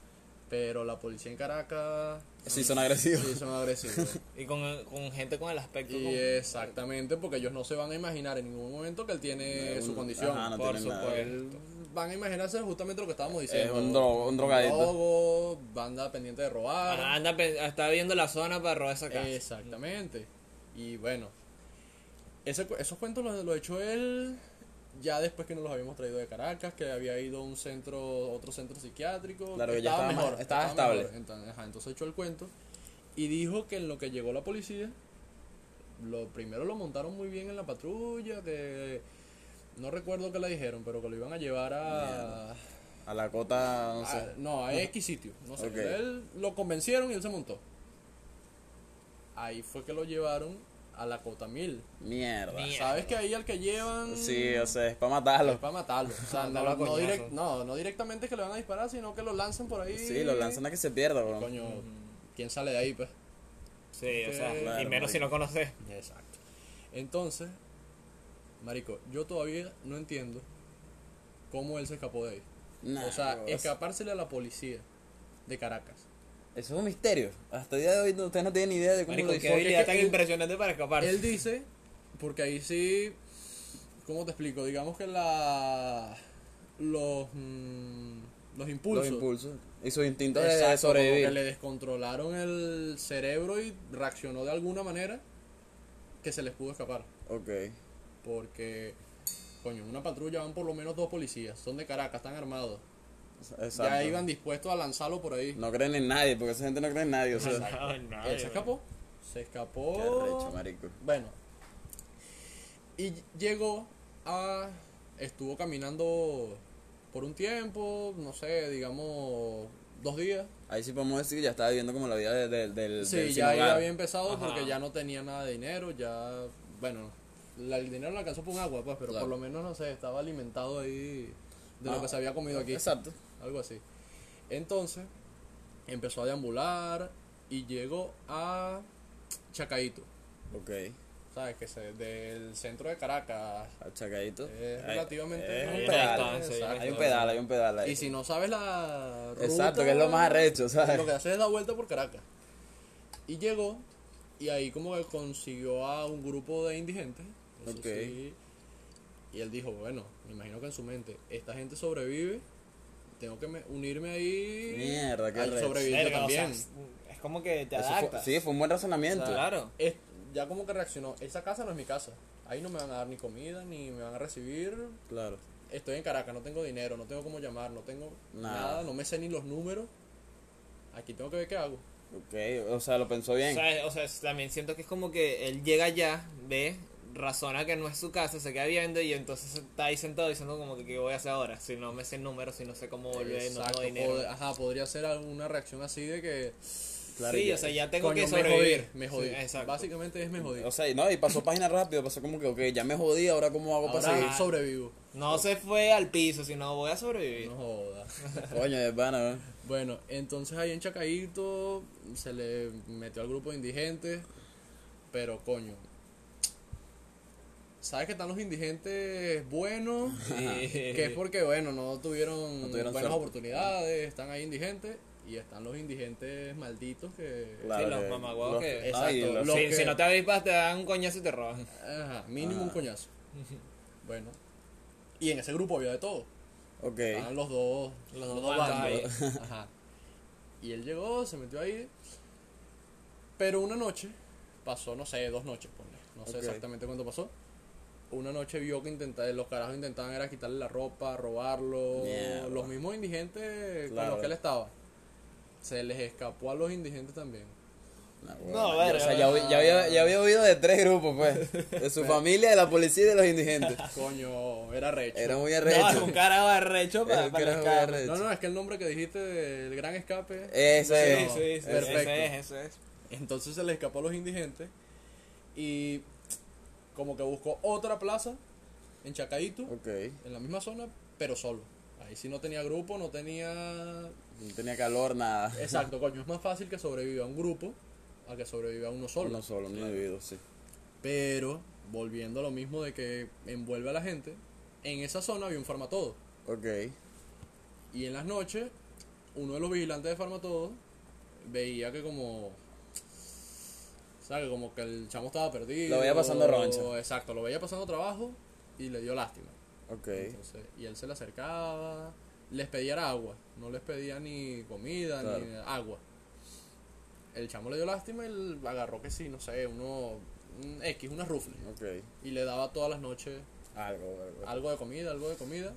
C: Pero la policía en Caracas
A: Sí, son agresivos.
C: sí son agresivos.
B: Y con, con gente con el aspecto.
C: y exactamente, porque ellos no se van a imaginar en ningún momento que él tiene su condición.
A: ajá, no
B: por supuesto.
C: Él- van a imaginarse justamente lo que estábamos
A: Es
C: diciendo.
A: un, drogo, un drogadito.
C: drogo, banda pendiente de robar.
B: Ah, anda, está viendo la zona para robar esa casa.
C: Exactamente. Y bueno, ese, esos cuentos los, los echó él ya después que nos los habíamos traído de Caracas, que había ido a un centro, otro centro psiquiátrico.
A: Claro, que ya estaba más- estaba estable.
C: Entonces, ajá, entonces echó el cuento y dijo que en lo que llegó la policía, lo primero lo montaron muy bien en la patrulla, que no recuerdo qué le dijeron, pero que lo iban a llevar a...
A: A la cota, no
C: a-
A: sé.
C: no, a X sitio. No sé. Él lo convencieron y él se montó. Ahí fue que lo llevaron a la cota 1000.
A: Mierda.
B: Mierda.
C: Sabes que ahí al que llevan
A: Sí, o sea, es para
C: es
A: matarlo.
C: para matarlo. O sea, no, direct- no, no directamente que le van a disparar, sino que lo lanzan por ahí.
A: Sí, lo lanzan a que se pierda, weón.
C: Coño, ¿quién sale de ahí, pues?
B: Sí, o sea,
C: Claro,
B: y menos si
A: marico.
B: no conoces.
C: Exacto. Entonces, Marico, yo todavía no entiendo cómo él se escapó de ahí.
A: Nah,
C: o sea,
A: weón,
C: escapársele a la policía de Caracas.
A: Eso es un misterio. Hasta el día de hoy no- ustedes no tienen ni idea de cómo
B: Marico,
A: lo hizo.
B: Habilidad tan
C: él-
B: impresionante para escapar.
C: Él dice, porque ahí sí, ¿cómo te explico? Digamos que la los mm, los impulsos,
A: Los impulsos. Y sus instintos de
C: como
A: sobrevivir.
C: que le descontrolaron el cerebro y reaccionó de alguna manera que se les pudo escapar,
A: Ok.
C: porque coño, en una patrulla van por lo menos dos policías, son de Caracas, están armados.
A: Exacto.
C: Ya iban dispuestos a lanzarlo por ahí.
A: No creen en nadie, porque esa gente no cree en nadie. O sea,
B: No, no,
C: Él se escapó. Se escapó.
A: qué arrecho, marico.
C: Bueno. Y llegó a. Estuvo caminando por un tiempo, no sé, digamos, dos días.
A: Ahí sí podemos decir que ya estaba viviendo como la vida de- de- del.
C: Sí,
A: del
C: ya
A: hogar.
C: había empezado
B: Ajá.
C: porque ya no tenía nada de dinero, ya. Bueno, la- el dinero le alcanzó por un agua, pues, pero
A: Claro.
C: por lo menos, no sé, estaba alimentado ahí de
A: Ah,
C: lo que se había comido aquí.
A: Exacto.
C: Algo así. Entonces, empezó a deambular y llegó a Chacaito,
A: Ok.
C: ¿sabes? Que se, del centro de Caracas.
A: Achacadito.
C: Es relativamente-
A: Es
B: Hay
A: un
B: una
A: pedal.
B: hay
A: un pedal, hay un pedal ahí.
C: Y si no sabes la ruta,
A: Exacto, que es lo más arrecho, ¿sabes?
C: Lo que hace es dar vuelta por Caracas. Y llegó, y ahí como que consiguió a un grupo de indigentes. eso
A: Ok.
C: sí. y él dijo, bueno, me imagino que en su mente, esta gente sobrevive, tengo que me- unirme ahí.
A: Mierda, qué
C: al
A: arrecho.
C: sobreviviente
B: Verga, o sea,
C: también.
B: es como que te
A: Eso fue-
B: adaptas.
A: sí, fue un buen razonamiento.
C: O sea,
B: Claro.
C: es- ya como que reaccionó, esa casa no es mi casa. Ahí no me van a dar ni comida, ni me van a recibir.
A: Claro.
C: Estoy en Caracas, no tengo dinero, no tengo cómo llamar, no tengo
A: Nada.
C: nada, no me sé ni los números. Aquí tengo que ver qué hago.
A: Ok, o sea, lo pensó bien.
B: O sea, o sea, también siento que es como que él llega allá, ve, razona que no es su casa, se queda viendo y entonces está ahí sentado diciendo como que qué voy a hacer ahora, si no me sé el número, si no sé cómo volver, no tengo dinero.
C: pod- ajá, podría ser alguna reacción así de que
A: Claro,
B: sí,
A: y-
B: o sea, ya tengo
C: coño,
B: que
C: me
B: sobrevivir.
C: jodí, me jodí.
B: Sí, exacto.
C: Básicamente es me jodí.
A: O sea, y no, y pasó página rápido, pasó como que, ok, ya me jodí, ahora cómo hago para seguir.
C: sobrevivo.
B: No se fue al piso, sino voy a sobrevivir.
C: No joda.
A: Coño, de pana, ¿eh?
C: bueno, entonces ahí en Chacaíto se le metió al grupo de indigentes, pero coño. ¿Sabes que están los indigentes buenos? que es porque, bueno, no tuvieron,
A: No tuvieron
C: buenas
A: suerte.
C: oportunidades, están ahí indigentes. Y están los indigentes malditos que...
A: Claro,
B: Sí, los
A: que- los-
B: que-
C: Exacto,
A: ay, los-
C: los-
B: si,
C: que-
B: si no te avispas, te dan un coñazo y te roban.
C: Ajá, mínimo un
A: Ah.
C: coñazo. Bueno. Y en ese grupo había de todo.
A: Ok.
C: Estaban los dos,
B: Los
C: los
B: dos
C: dos
B: bandos.
C: Ajá. Y él llegó, se metió ahí. Pero una noche, pasó, no sé, dos noches, ponle. No sé exactamente cuánto pasó. Una noche vio que intenta- los carajos intentaban era quitarle la ropa, robarlo.
A: Mierda.
C: Los mismos indigentes con los que él estaba. Se les escapó a los indigentes también.
A: No,
B: No,
A: bueno,
B: verga,
A: o sea, ya, había, ya había oído de tres grupos, pues. De su familia, de la policía y de los indigentes.
C: Coño, era recho.
A: Era muy
B: No,
A: arrecho.
B: un carajo arrecho para, para
A: arrecho.
C: No, no, es que el nombre que dijiste del gran escape.
A: Ese
B: Sí,
A: es.
B: sí, sí,
C: Perfecto.
B: ese es, ese es.
C: Entonces se le escapó a los indigentes y como que buscó otra plaza en Chacaíto,
A: Ok.
C: en la misma zona, pero solo. Ahí sí no tenía grupo, no tenía...
A: No tenía calor, nada.
C: Exacto, coño, es más fácil que sobreviva un grupo a que sobreviva uno solo.
A: Uno solo, un individuo, sí.
C: Pero, volviendo a lo mismo de que envuelve a la gente, en esa zona había un farmatodo.
A: Ok.
C: Y en las noches uno de los vigilantes de Farmatodo veía que como... Como que el chamo estaba perdido.
A: Lo veía pasando roncha.
C: Exacto, lo veía pasando trabajo y le dio lástima.
A: Ok.
C: Entonces, y él se le acercaba, les pedía agua, no les pedía ni comida
A: Claro.
C: ni agua. El chamo le dio lástima y él agarró que sí, no sé, uno un X, una rufle
A: Ok.
C: y le daba todas las noches
A: Algo, algo.
C: algo de comida, algo de comida.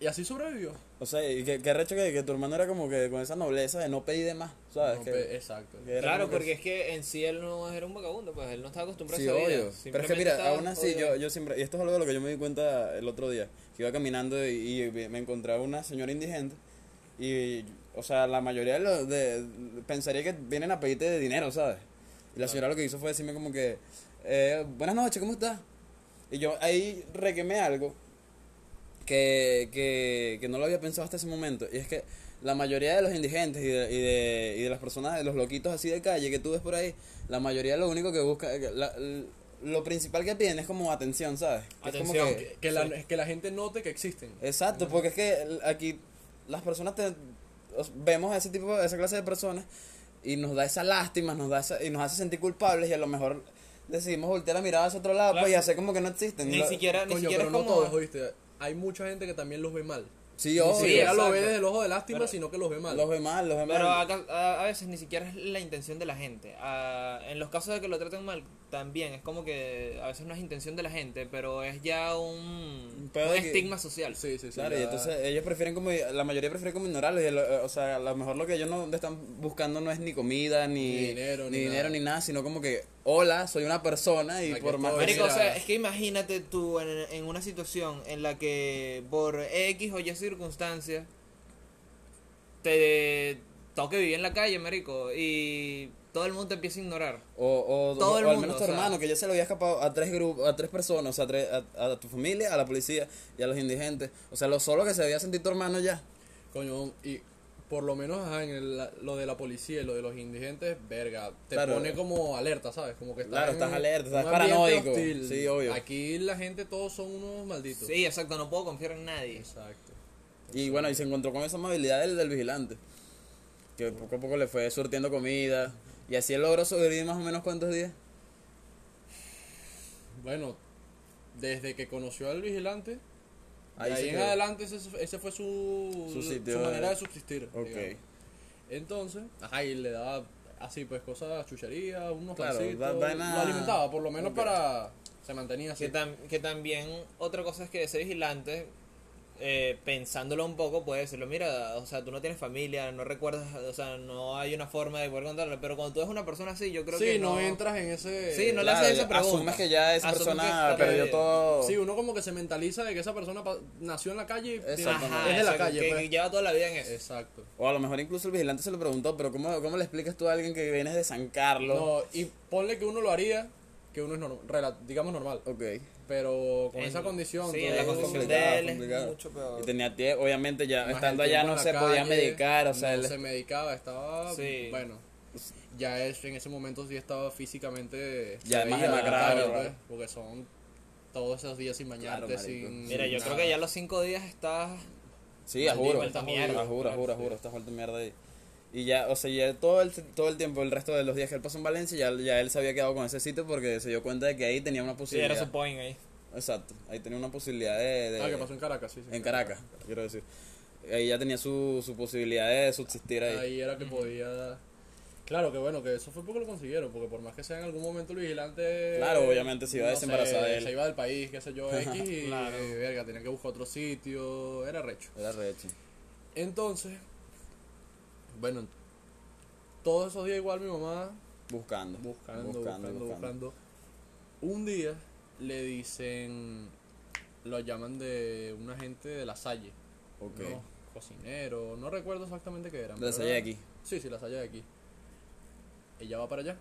C: Y así sobrevivió.
A: O sea, y que, que recho que, que tu hermano era como que con esa nobleza de no pedir de más, ¿sabes?
C: No,
A: Que-
C: pe- exacto.
A: que
B: Claro, porque es que en sí él no era un vagabundo, pues él no estaba acostumbrado
A: Sí,
B: a esa vida.
A: Pero es que mira, aún así, yo, yo siempre, y esto es algo de lo que yo me di cuenta el otro día, que iba caminando y, y me encontraba una señora indigente y, o sea, la mayoría de los, de, pensaría que vienen a pedirte dinero, ¿sabes? Y la señora lo que hizo fue decirme como que, eh, buenas noches, ¿cómo estás? Y yo ahí requemé algo que, que, que no lo había pensado hasta ese momento, y es que la mayoría de los indigentes y de, y de, y de las personas, de los loquitos así de calle que tú ves por ahí, la mayoría lo único que busca, la- lo principal que piden es como atención, ¿sabes? Que es como
B: Atención.
A: que-
C: Que, la,
B: Sí.
C: que la gente note que existen.
A: exacto, porque es que aquí las personas te, os- vemos a ese tipo, a esa clase de personas y nos da esa lástima, nos da esa, y nos hace sentir culpables y a lo mejor decidimos voltear la mirada hacia otro lado
B: Claro.
A: pues, y hacer como que no existen.
B: Ni
A: Lo-
B: siquiera, ni
C: Coño,
B: siquiera
C: pero
B: es
C: no todos, ¿oíste? Hay mucha gente que también los ve mal.
A: Sí, obvio.
C: siquiera lo
B: exacto.
C: ve desde el ojo de lástima,
B: Pero-
C: sino que los ve mal.
A: Los ve mal, los ve
B: Pero
A: mal.
B: acá- a, a veces ni siquiera es la intención de la gente. Ah, en los casos de que lo traten mal, también es como que a veces no es intención de la gente, pero es ya un,
A: que-
B: estigma social.
C: Sí, sí, sí.
A: Claro, y entonces ellos prefieren como, la mayoría prefiere como ignorarlos, y lo- o sea, a lo mejor lo que ellos no están buscando no es ni comida, ni,
C: Ni dinero, ni
A: dinero,
C: nada.
A: ni nada, sino como que, hola, soy una persona y
C: Aquí
A: por más...
B: Marico, o sea, es que imagínate tú en, en una situación en la que por X o Y circunstancias te toque vivir en la calle, marico, y todo el mundo te empieza a ignorar.
A: O, o,
B: Todo
A: o
B: el
A: al
B: mundo,
A: menos tu
B: o sea.
A: hermano, que ya se lo había escapado a tres grupos, a tres personas, o sea, a, tres- a, a tu familia, a la policía y a los indigentes. O sea, lo solo que se debía sentir tu hermano ya.
C: Coño, y por lo menos ajá, en el- lo de la policía y lo de los indigentes, verga, te
A: Claro.
C: pone como alerta, ¿sabes? Como que estás
A: Claro,
C: en
A: estás alerta, estás paranoico.
C: hostil.
A: Sí, obvio.
C: Aquí la gente todos son unos malditos.
B: Sí, exacto, no puedo confiar en nadie.
C: Exacto.
A: Y bueno, y se encontró con esa amabilidad del, del vigilante. Que poco a poco le fue surtiendo comida. Y así él logró sobrevivir más o menos cuántos días.
C: Bueno, desde que conoció al vigilante,
A: Ahí
C: de en
A: quedó.
C: adelante ese, ese fue su,
A: Su de-
C: manera de subsistir.
A: Ok.
C: digamos. Entonces, ajá, y le daba así pues cosas, chucherías, unos
A: Claro,
C: pancitos, lo alimentaba, por lo menos para... se mantenía así.
B: Que, tam- que también otra cosa es que ese vigilante, eh, pensándolo un poco, puede decirlo, mira, o sea, tú no tienes familia, no recuerdas, o sea, no hay una forma de poder contarlo, pero cuando tú eres una persona así, yo creo
C: sí,
B: que
C: no, entras en ese...
B: Sí, no le
A: Claro,
B: haces esa pregunta.
A: Asumes que ya esa
B: Asumes
A: persona
B: que-
A: perdió
B: que-
A: todo.
C: Sí, uno como que se mentaliza de que esa persona nació en la calle y tiene-
A: Exactamente.
B: Ajá,
C: es de la
B: exacto,
C: calle.
B: que,
C: pues.
B: lleva toda la vida en eso.
C: Exacto.
A: O a lo mejor incluso el vigilante se lo preguntó, pero ¿cómo, cómo le explicas tú a alguien que vienes de San Carlos?
C: No, y ponle que uno lo haría, que uno es normal, digamos normal,
A: Ok.
C: pero con
B: En-
C: esa condición...
B: Sí, en la condición de él
A: complicado.
B: es mucho peor.
A: Y tenía tiempo, obviamente ya
C: Más
A: estando allá no se podía
C: calle,
A: medicar, o sea,
C: no
A: él-
C: se medicaba, estaba
B: Sí.
C: bueno. Ya es, en ese momento sí estaba físicamente
A: Ya,
C: se
A: más
C: veía calle,
A: claro.
C: pues, porque son todos esos días sin bañarte,
A: Claro,
C: sin
B: Mira, yo
C: sin
B: creo que
C: nada.
B: ya los cinco días estás...
A: Sí, a juro,
B: mierda.
A: juro, juro, juro, estás vuelto mierda ahí. Y ya, o sea, ya todo el, todo el tiempo, el resto de los días que él pasó en Valencia, ya, ya él se había quedado con ese sitio porque se dio cuenta de que ahí tenía una
B: Sí,
A: posibilidad.
B: era su point ahí.
A: Exacto, ahí tenía una posibilidad de... de-
C: Ah, que pasó en Caracas, sí, sí.
A: en Caracas, quiero decir. Ahí ya tenía su, su posibilidad de subsistir ahí.
C: Ahí era que podía... Claro que bueno, que eso fue porque lo consiguieron, porque por más que sea en algún momento el vigilante...
A: Claro, obviamente se iba a
C: no sé,
A: desembarazar de él.
C: Se iba del país, qué sé yo, X, y
B: Claro.
C: eh, verga, tenía que buscar otro sitio, era recho.
A: Era recho.
C: Entonces, bueno, todos esos días igual mi mamá
A: Buscando.
C: buscando,
A: buscando,
C: buscando, buscando. Un día le dicen, lo llaman de un agente de la Salle,
A: Ok.
C: ¿no? cocinero, no recuerdo exactamente qué eran.
A: De
C: pero
A: Salle
C: era-
A: aquí.
C: Sí, sí, la Salle de aquí. Ella va para allá,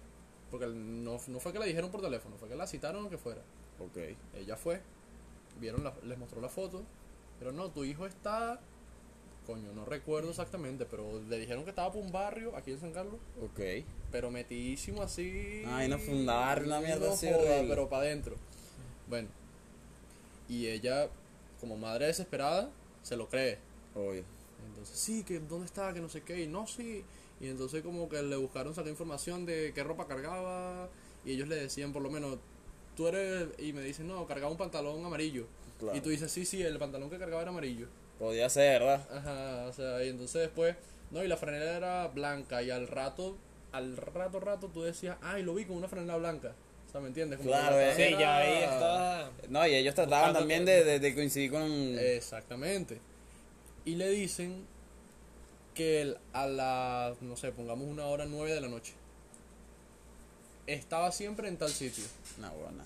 C: porque no, no fue que la dijeron por teléfono, fue que la citaron o que fuera.
A: Ok.
C: Ella fue, vieron la- les mostró la foto, pero no, tu hijo está, coño, no recuerdo exactamente, pero le dijeron que estaba por un barrio aquí en San Carlos,
A: Ok.
C: pero metidísimo así.
A: Ay, no barrio, una mierda
C: no
A: así
C: joda, pero para adentro. Bueno, y ella, como madre desesperada, se lo cree.
A: Obvio.
C: Entonces, sí, que dónde está, que no sé qué, y no, sí. Y entonces como que le buscaron sacar información de qué ropa cargaba y ellos le decían por lo menos, tú eres, y me dicen, no, cargaba un pantalón amarillo.
A: Claro.
C: Y tú dices, sí, sí, el pantalón que cargaba era amarillo.
A: Podía ser, ¿verdad?
C: Ajá, o sea, y entonces después, no, y la franela era blanca y al rato, al rato, rato tú decías, ay, lo vi con una franela blanca. O sea, ¿me entiendes? Como
A: Claro,
C: que
A: eh.
B: Sí, ya ahí está.
A: No, y ellos trataban también
B: que-
A: de, de, de coincidir con...
C: Exactamente. Y le dicen que el- a las, no sé, pongamos una hora nueve de la noche. Estaba siempre en tal sitio.
A: No, bueno,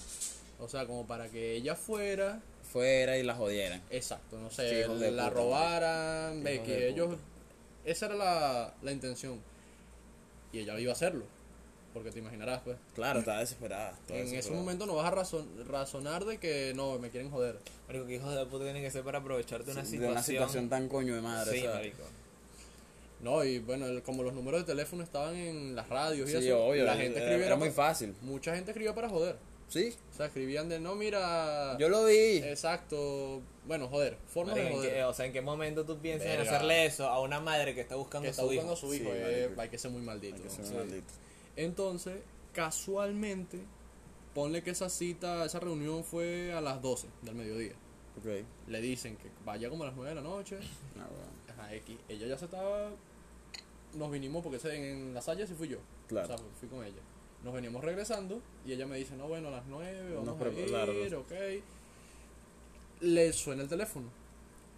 C: O sea, como para que ella fuera,
A: fuera y la jodieran.
C: exacto, no sé,
A: de
C: la
A: puta,
C: robaran,
A: Hijos
C: que
A: de
C: ellos...
A: puta.
C: Esa era la, la intención. Y ella iba a hacerlo. Porque te imaginarás, pues.
A: Claro, estaba desesperada. estaba
C: En ese momento no vas a razon- razonar de que no, me quieren joder.
B: Marico, que hijos de puta tienen que ser para aprovecharte de una
A: de
B: situación.
A: una situación tan coño de madre.
B: Sí,
A: ¿sabes?
B: marico.
C: No, y bueno, el- como los números de teléfono estaban en las radios y
A: Sí,
C: eso,
A: obvio.
C: la
A: era-
C: gente
A: era,
C: escribía
A: era muy fácil.
C: Mucha gente escribía para joder.
A: Sí,
C: O sea, escribían de no, mira.
A: yo lo vi.
C: Exacto. Bueno, joder. Formas
B: Marico,
C: de
B: ¿en
C: joder.
B: qué- o sea, ¿en qué momento tú piensas en hacerle eso a una madre que está buscando
C: que
B: a
C: está
B: su
C: buscando
B: hijo?
C: a su hijo.
A: Sí,
C: eh, hay que ser muy maldito.
A: Hay que ser
C: Sí.
A: maldito.
C: Entonces, casualmente, ponle que esa cita, esa reunión fue a las 12 del mediodía.
A: Ok.
C: Le dicen que vaya como a las 9 de la noche.
A: No, bueno.
C: Ajá, X. Ella ya se estaba. Nos vinimos porque ese- en la Salle sí fui yo.
A: Claro.
C: O sea, fui con ella. Nos veníamos regresando y ella me dice, no, bueno, a las 9 vamos
A: Nos
C: a ir, ok. Le suena el teléfono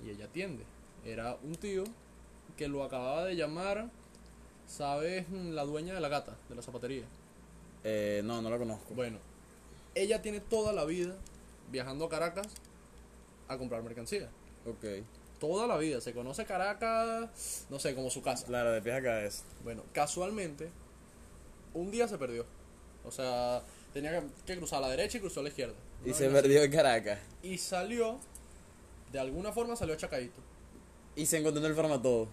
C: y ella atiende. Era un tío que lo acababa de llamar, ¿sabes? La dueña de la gata, de la zapatería.
A: Eh, no, no lo conozco.
C: Bueno, ella tiene toda la vida viajando a Caracas a comprar mercancía.
A: Ok.
C: Toda la vida. Se conoce Caracas, no sé, como su casa.
A: Claro, de pies a cabeza.
C: Bueno, casualmente, un día se perdió. O sea, tenía que- cruzar a la derecha y cruzó a la izquierda.
A: Y se perdió en Caracas.
C: Y salió, de alguna forma salió chacadito.
A: Y se encontró en el formatodo.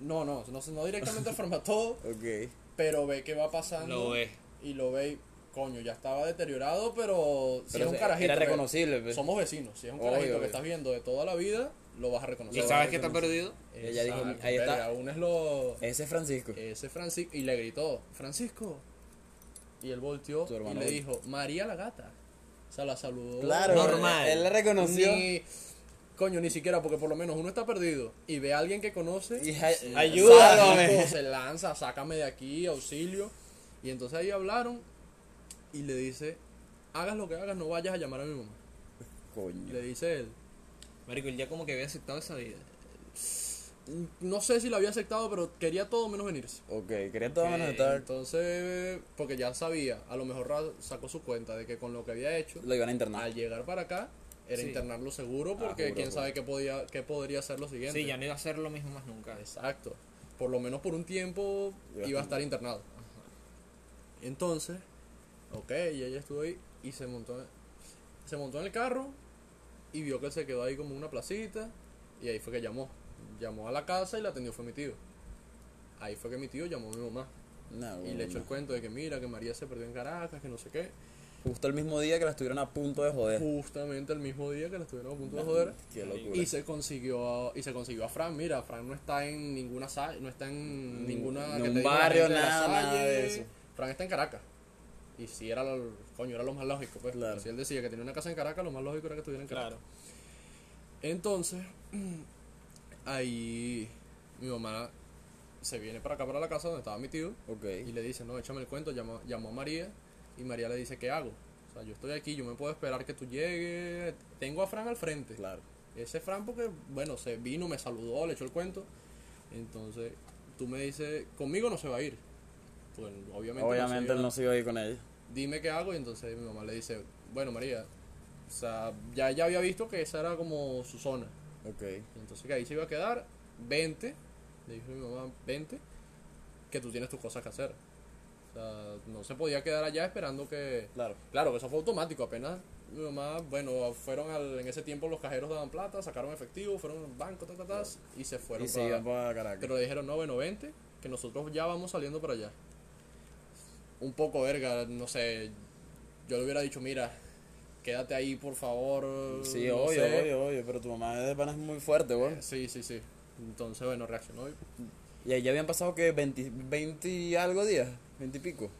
C: No, no, no, no directamente al formato,
A: Ok.
C: pero ve que va pasando.
B: Lo ve.
C: Y lo ve y, coño, ya estaba deteriorado, pero si es un carajito.
A: era reconocible. pues.
C: Somos vecinos. Si es un
A: Obvio,
C: carajito que estás viendo de toda la vida, lo vas a reconocer.
B: ¿Y sabes que está perdido?
A: Ella dijo, ahí está.
C: Aún es lo.
A: Ese es Francisco.
C: Ese Francisco. Y le gritó, Francisco. Y él volteó y le dijo, María la gata. O sea, la saludó.
A: Claro,
B: Normal.
A: Él le reconoció.
C: Ni, coño, ni siquiera, porque por lo menos uno está perdido y ve a alguien que conoce.
A: Y ay-
C: se
B: ayuda.
C: lanza,
A: Sálvame.
C: Se lanza, sácame de aquí, auxilio. Y entonces ahí hablaron y le dice, hagas lo que hagas, no vayas a llamar a mi mamá.
A: Coño.
C: Le dice él.
B: Marico, él ya como que había aceptado esa vida.
C: No sé si lo había aceptado, pero quería todo menos venirse.
A: Ok, quería todo menos estar.
C: Entonces, porque ya sabía, a lo mejor sacó su cuenta de que con lo que había hecho,
A: Lo iban a internar.
C: al llegar para acá, era
B: Sí.
C: internarlo seguro,
A: Ah,
C: porque
A: juro,
C: quién
A: juro.
C: sabe qué, podía, qué podría ser lo siguiente.
B: Sí, ya no iba a ser lo mismo más nunca.
C: Exacto. Por lo menos por un tiempo
A: Iba a
C: iba a
A: estar-
C: internado. Entonces, ok, y ella estuvo ahí y se montó, se montó en el carro y vio que se quedó ahí como una placita y ahí fue que llamó. Llamó a la casa y la atendió fue mi tío. Ahí fue que mi tío llamó a mi mamá
A: No,
C: y le echó el cuento de que mira, que María se perdió en Caracas, que no sé qué.
A: Justo el mismo día que la estuvieron a punto de joder.
C: Justamente el mismo día que la estuvieron a punto de joder.
A: Qué locura.
C: Y se consiguió a- y se consiguió a Fran. Mira, Fran no está en ninguna sa- no está en
A: Ni-
C: ninguna
A: ni
C: que
A: un
C: te diga la
A: barrio,
C: de
A: nada,
C: Salle.
A: de eso.
C: Fran está en Caracas. Y si era lo, coño, era lo más lógico, pues.
A: Claro.
C: Si él decía que tenía una casa en Caracas, lo más lógico era que estuviera en Caracas.
B: Claro.
C: Entonces, ahí mi mamá se viene para acá para la casa donde estaba mi tío y le dice, no, échame el cuento, llamó, llamó a María y María le dice, ¿qué hago? O sea, yo estoy aquí, yo me puedo esperar que tú llegues, tengo a Fran al frente.
A: Claro.
C: Ese Fran porque, bueno, se vino, me saludó, le echó el cuento. Entonces, tú me dices, conmigo no se va a ir. Pues obviamente,
A: Obviamente
C: no
A: él no se iba a ir con ella.
C: Dime qué hago y entonces mi mamá le dice, bueno María, o sea, ya, ya había visto que esa era como su zona.
A: Ok.
C: Entonces que ahí se iba a quedar, vente, le dijo mi mamá, vente, que tú tienes tus cosas que hacer. O sea, no se podía quedar allá esperando que...
A: Claro.
C: Claro, que eso fue automático, apenas mi mamá, bueno, fueron al, en ese tiempo los cajeros daban plata, sacaron efectivo, fueron al banco, ta, ta, ta, y se fueron
A: Y se
C: pa-
A: iban para Caracas.
C: Pero le dijeron, no, bueno, vente, que nosotros ya vamos saliendo para allá. Un poco verga, no sé, yo le hubiera dicho, mira, quédate ahí, por favor.
A: Sí,
C: no
A: obvio,
C: sé.
A: obvio, obvio. Pero tu mamá de pana es muy fuerte, weón.
C: Sí, sí, sí. Entonces, bueno, reaccionó y,
A: Y ahí ya habían pasado que 20, 20 y algo días, 20 y pico.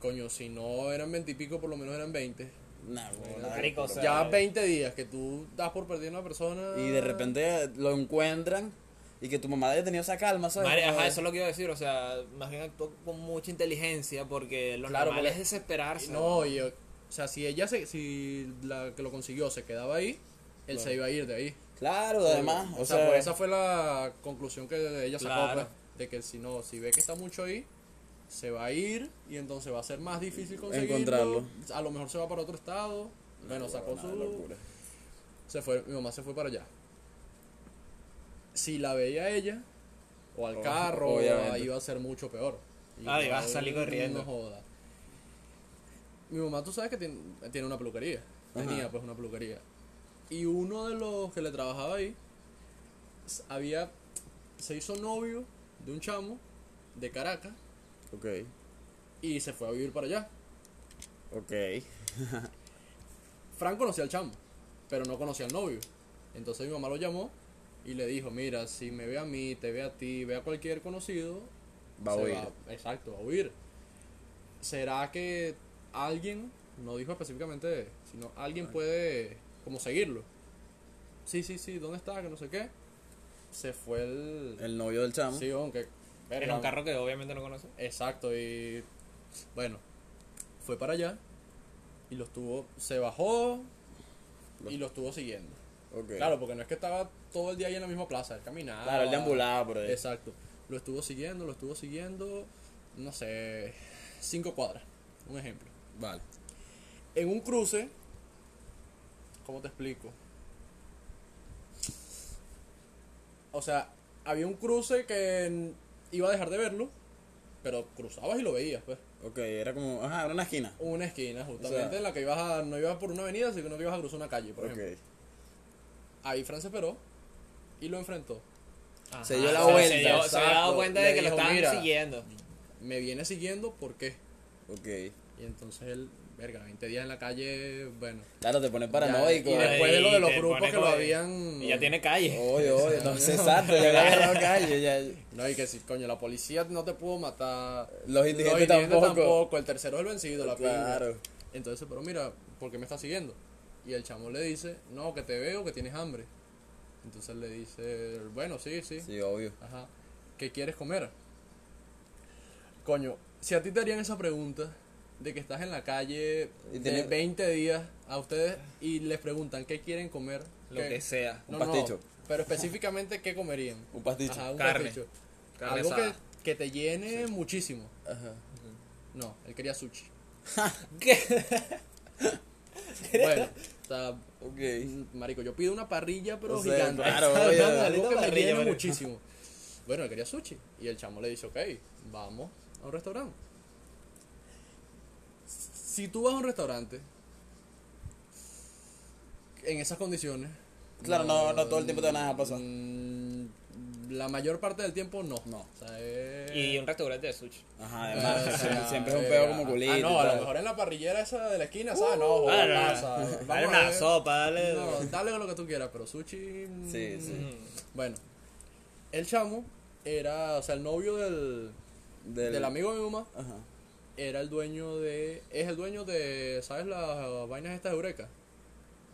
C: coño, si no eran 20 y pico, por lo menos eran 20.
A: Nah,
B: Marico, o sea,
C: Ya 20 días que tú das por perder a una persona.
A: Y de repente lo encuentran y que tu mamá haya tenido esa calma, ¿sabes?
B: Madre, ajá, eso es lo que iba a decir, o sea, más bien actuó con mucha inteligencia porque lo
C: Claro,
B: normal
C: porque-
B: es desesperarse.
C: No, y, o sea, si ella se, si la que lo consiguió se quedaba ahí, él
A: Claro.
C: se iba a ir de ahí.
A: Claro, además.
C: o,
A: O,
C: sea,
A: sea,
C: pues esa fue la conclusión que ella sacó,
B: Claro.
C: pues, de que si no, si ve que está mucho ahí, se va a ir y entonces va a ser más difícil conseguirlo.
A: Encontrarlo.
C: A lo mejor se va para otro estado. Bueno, sacó su
A: locura.
C: se fue, mi mamá se fue para allá. Si la veía ella o al
A: Oh,
C: carro,
A: obviamente.
C: iba a ser mucho peor.
B: Ah, iba a salir
C: no
B: corriendo.
C: joda. Mi mamá, tú sabes que tiene, tiene una peluquería.
A: Ajá.
C: Tenía pues una peluquería. Y uno de los que le trabajaba ahí había se hizo novio de un chamo de Caracas
A: Ok,
C: y se fue a vivir para allá.
A: ok.
C: Frank conocía al chamo, pero no conocía al novio. Entonces mi mamá lo llamó y le dijo, mira, si me ve a mí, te ve a ti, ve a cualquier conocido,
A: Va a huir.
C: exacto, va a huir. ¿Será que alguien, no dijo específicamente, sino alguien puede como seguirlo? Sí, sí, sí, ¿dónde está? Que no sé qué. Se fue el...
A: El novio del chamo.
C: Sí, aunque...
B: En un carro que obviamente no conoce.
C: Exacto, y bueno, fue para allá y lo estuvo, se bajó y lo estuvo siguiendo. Claro, porque no es que estaba todo el día ahí en la misma plaza, él caminaba.
A: Claro, él deambulaba por ahí.
C: Exacto. Lo estuvo siguiendo, lo estuvo siguiendo, no sé, cinco cuadras, un ejemplo.
A: Vale.
C: En un cruce, ¿cómo te explico? O sea, había un cruce que iba a dejar de verlo, pero cruzabas y lo veías, pues.
A: Ok, era como. Ajá, era una esquina.
C: Una esquina, justamente,
A: O sea-
C: en la que ibas a, no ibas por una avenida, sino que ibas a cruzar una calle, por
A: Ok.
C: ejemplo. Ahí Fran se esperó y lo enfrentó.
B: Ajá,
A: Se dio la
B: o sea,
A: vuelta,
B: Se, dio- se había dado cuenta
C: Le
B: de que lo estaban siguiendo.
C: Me viene siguiendo, ¿por qué?
A: Ok.
C: Y entonces él, verga, 20 días en la calle, bueno.
A: Claro, te pone
C: ya-
A: paranoico.
C: y
A: ¿eh?
C: después de lo de los grupos que lo habían.
B: Y ya tiene calle.
A: Oye, oye, no sé, exacto, ya había agarrado calle, ya.
C: No, y que si, coño, la policía no te pudo matar.
A: Los indigentes tampoco.
C: El tercero es el vencido, la pinga.
A: Claro.
C: Entonces, pero mira, ¿por qué me estás siguiendo? Y el chamo le dice, no, que te veo, que tienes hambre. Entonces le dice, bueno, sí, sí.
A: Sí, obvio.
C: Ajá. ¿Qué quieres comer? Coño, si a ti te harían esa pregunta de que estás en la calle de
A: tiene-
C: 20 días a ustedes y les preguntan qué quieren comer.
B: Lo
C: ¿qué?
B: que sea.
A: Un
C: No, no,
A: pasticho.
C: pero específicamente qué comerían.
A: Un pasticho.
C: Ajá, un
B: Carne.
C: pasticho.
B: Carne
C: Algo que, que te llene muchísimo.
A: Ajá.
C: No, él quería sushi.
B: ¿Qué?
C: Bueno, o sea,
A: Ok.
C: marico, yo pido una parrilla pero
A: O sea,
C: gigante.
A: claro,
C: Algo
A: oye,
C: algo que me
B: parrilla,
C: llene
B: marico.
C: muchísimo. Bueno, él quería sushi. Y el chamo le dice, ok, vamos a un restaurante. Si tú vas a un restaurante en esas condiciones.
A: Claro, no- no todo el tiempo te van a dejar pasar.
C: mm, La mayor parte del tiempo no.
A: No.
C: O sea, es-
B: Y un restaurante de sushi.
A: Ajá,
C: Eh,
A: además,
C: o sea,
A: siempre, es un
C: eh,
A: pedo como
C: ah,
A: culito.
C: Ah, no, a lo mejor en la parrillera esa de la esquina, ¿sabes? No, joder,
B: Ah, no. Dale
C: Vamos a
B: una sopa, dale.
C: No, dale con lo que tú quieras, pero sushi. mm,
A: Sí, sí.
B: Mm.
C: Bueno, el chamo era, o sea, el novio del,
A: Del,
C: del amigo de mi mamá
A: Ajá.
C: Era el dueño de. Es el dueño de, ¿sabes? Las vainas estas de Eureka.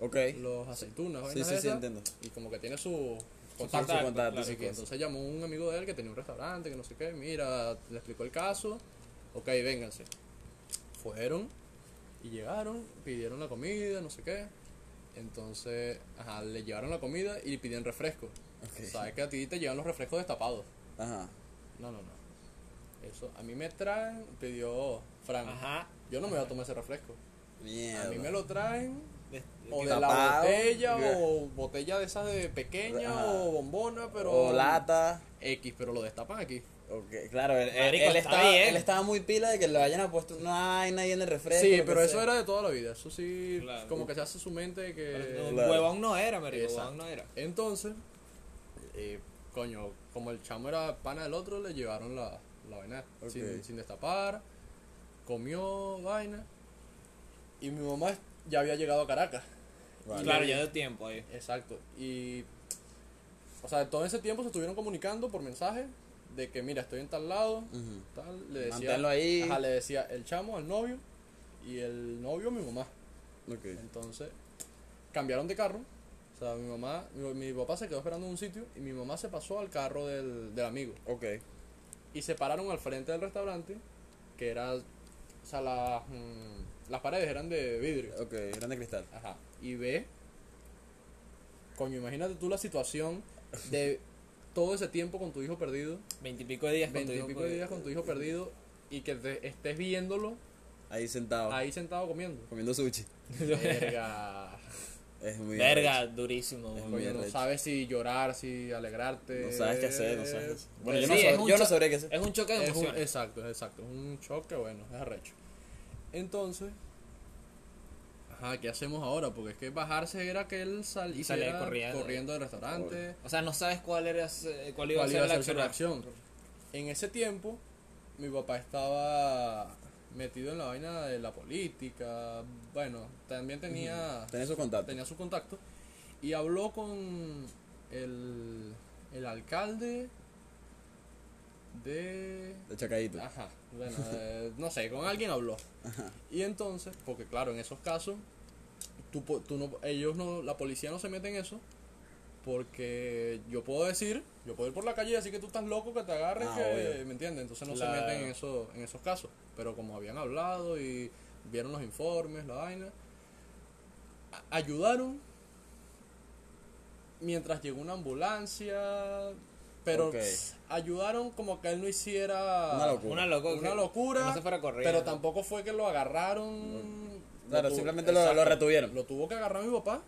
A: Ok.
C: Los aceitunas,
A: Sí,
C: vainas
A: sí, sí,
C: esas,
A: entiendo.
C: Y como que tiene su
A: Su
C: contacto.
A: contacto,
C: Así
A: su
C: que
A: cosa.
C: entonces llamó un amigo de él que tenía un restaurante, que no sé qué. Mira, le explicó el caso. Ok, vénganse. Fueron y llegaron, pidieron la comida, no sé qué. Entonces, ajá, le llevaron la comida y pidieron refresco.
A: Ok.
C: Sabes que a ti te llevan los refrescos destapados.
A: Ajá.
C: No, no, no. Eso, a mí me traen, pidió Frank.
B: Ajá.
C: Yo no me voy a tomar ese refresco.
A: Mierda.
C: A mí me lo traen o de
A: Tapado.
C: la botella o botella de esas de pequeña
A: Ajá.
C: o bombona, pero
A: O lata.
C: X, pero lo destapan aquí.
A: Ok, claro, él, él-
B: Marico,
A: él
B: está
A: estaba,
B: bien.
A: él estaba muy pila de que le vayan a puesto. No hay nadie en el refresco.
C: Sí, pero eso
A: sea.
C: era de toda la vida. Eso sí,
B: Claro.
C: como que se hace su mente que
B: No,
A: Claro.
B: Huevón no era, marico. Huevón no era.
C: entonces eh, coño, como el chamo era pana del otro, le llevaron la, la vaina sin, sin destapar, comió vaina y mi mamá ya había llegado a Caracas.
A: Vale.
B: Claro, ya dio tiempo ahí.
C: Exacto. Y o sea, todo ese tiempo se estuvieron comunicando por mensaje de que, mira, estoy en tal lado, tal, le decía,
A: Manténlo ahí.
C: Ajá, le decía el chamo al novio y el novio a mi mamá.
A: Ok.
C: Entonces, cambiaron de carro. O sea, mi mamá, mi, mi papá se quedó esperando en un sitio y mi mamá se pasó al carro del, del amigo.
A: Ok.
C: Y se pararon al frente del restaurante, que era, o sea, las, mm, las paredes eran de vidrio.
A: Ok, grande cristal.
C: Ajá. Y ve, coño, imagínate tú la situación de todo ese tiempo con tu hijo perdido,
B: Veintipico de días con tu hijo
C: veintipico de días con tu hijo perdido, y que te estés viéndolo
A: Ahí sentado.
C: ahí sentado comiendo.
A: Comiendo sushi.
C: Verga.
A: Es muy
B: Verga,
A: arrecho.
B: durísimo.
A: Es muy
C: no sabes si llorar, si alegrarte.
A: No sabes qué hacer, no sabes qué hacer. Bueno, yo
B: Sí,
A: no,
B: es
A: sab-
B: un
A: yo no
B: cho-
A: sabría qué hacer.
B: Es un choque de
C: Es un-
B: emociones.
C: exacto, exacto. Es un choque, bueno, es arrecho. Entonces, ajá, ¿qué hacemos ahora? Porque es que bajarse era que él sal
B: Y salía
C: hiciera
B: corriendo.
C: del restaurante.
B: O sea, no sabes cuál era cuál iba
C: ¿Cuál
B: a ser
C: iba a
B: la
C: ser su
B: acción.
C: reacción? En ese tiempo, mi papá estaba metido en la vaina de la política. Bueno, también tenía,
A: Tenés su contacto.
C: tenía su contacto. Y habló con el, el alcalde de
A: De.
C: Ajá, bueno, eh, no sé, con alguien habló. Y entonces, porque claro, en esos casos, tú, tú no, ellos no, la policía no se mete en eso, porque yo puedo decir, yo puedo ir por la calle y decir que tú estás loco, que te agarres,
A: Ah,
C: que. ¿me entiendes? Entonces no
B: Claro.
C: se meten en, eso, en esos casos. Pero como habían hablado y vieron los informes, la vaina, ayudaron mientras llegó una ambulancia, pero
A: Ok.
C: ayudaron como que él no hiciera
A: Una locura.
B: Una locura.
C: una locura,
B: No se fuera corriendo.
C: pero tampoco fue que lo agarraron.
A: Claro,
C: tu-
A: simplemente lo- lo retuvieron.
C: Lo tuvo que agarrar mi papá,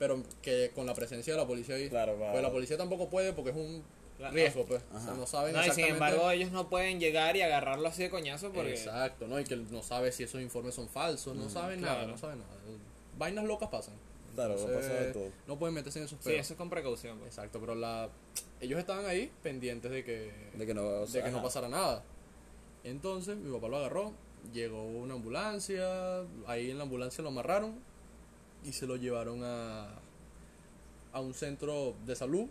C: pero que con la presencia de la policía ahí.
A: Claro, claro.
C: Pues la policía tampoco puede porque es un riesgo, pues. O
A: Ajá.
C: sea, no saben
B: No, y sin embargo, ellos no pueden llegar y agarrarlo así de coñazo porque.
C: Exacto, ¿no? Y que no sabe si esos informes son falsos, no saben nada, no saben nada. Vainas locas pasan.
A: Claro, va a
C: Entonces,
A: pasar de todo.
C: No pueden meterse en esos
B: Sí,
C: pedos.
B: eso es con precaución. pues.
C: Exacto, pero la ellos estaban ahí pendientes de que
A: De que no, o
C: de que no pasara nada. Entonces mi papá lo agarró, llegó una ambulancia, ahí en la ambulancia lo amarraron y se lo llevaron a, a un centro de salud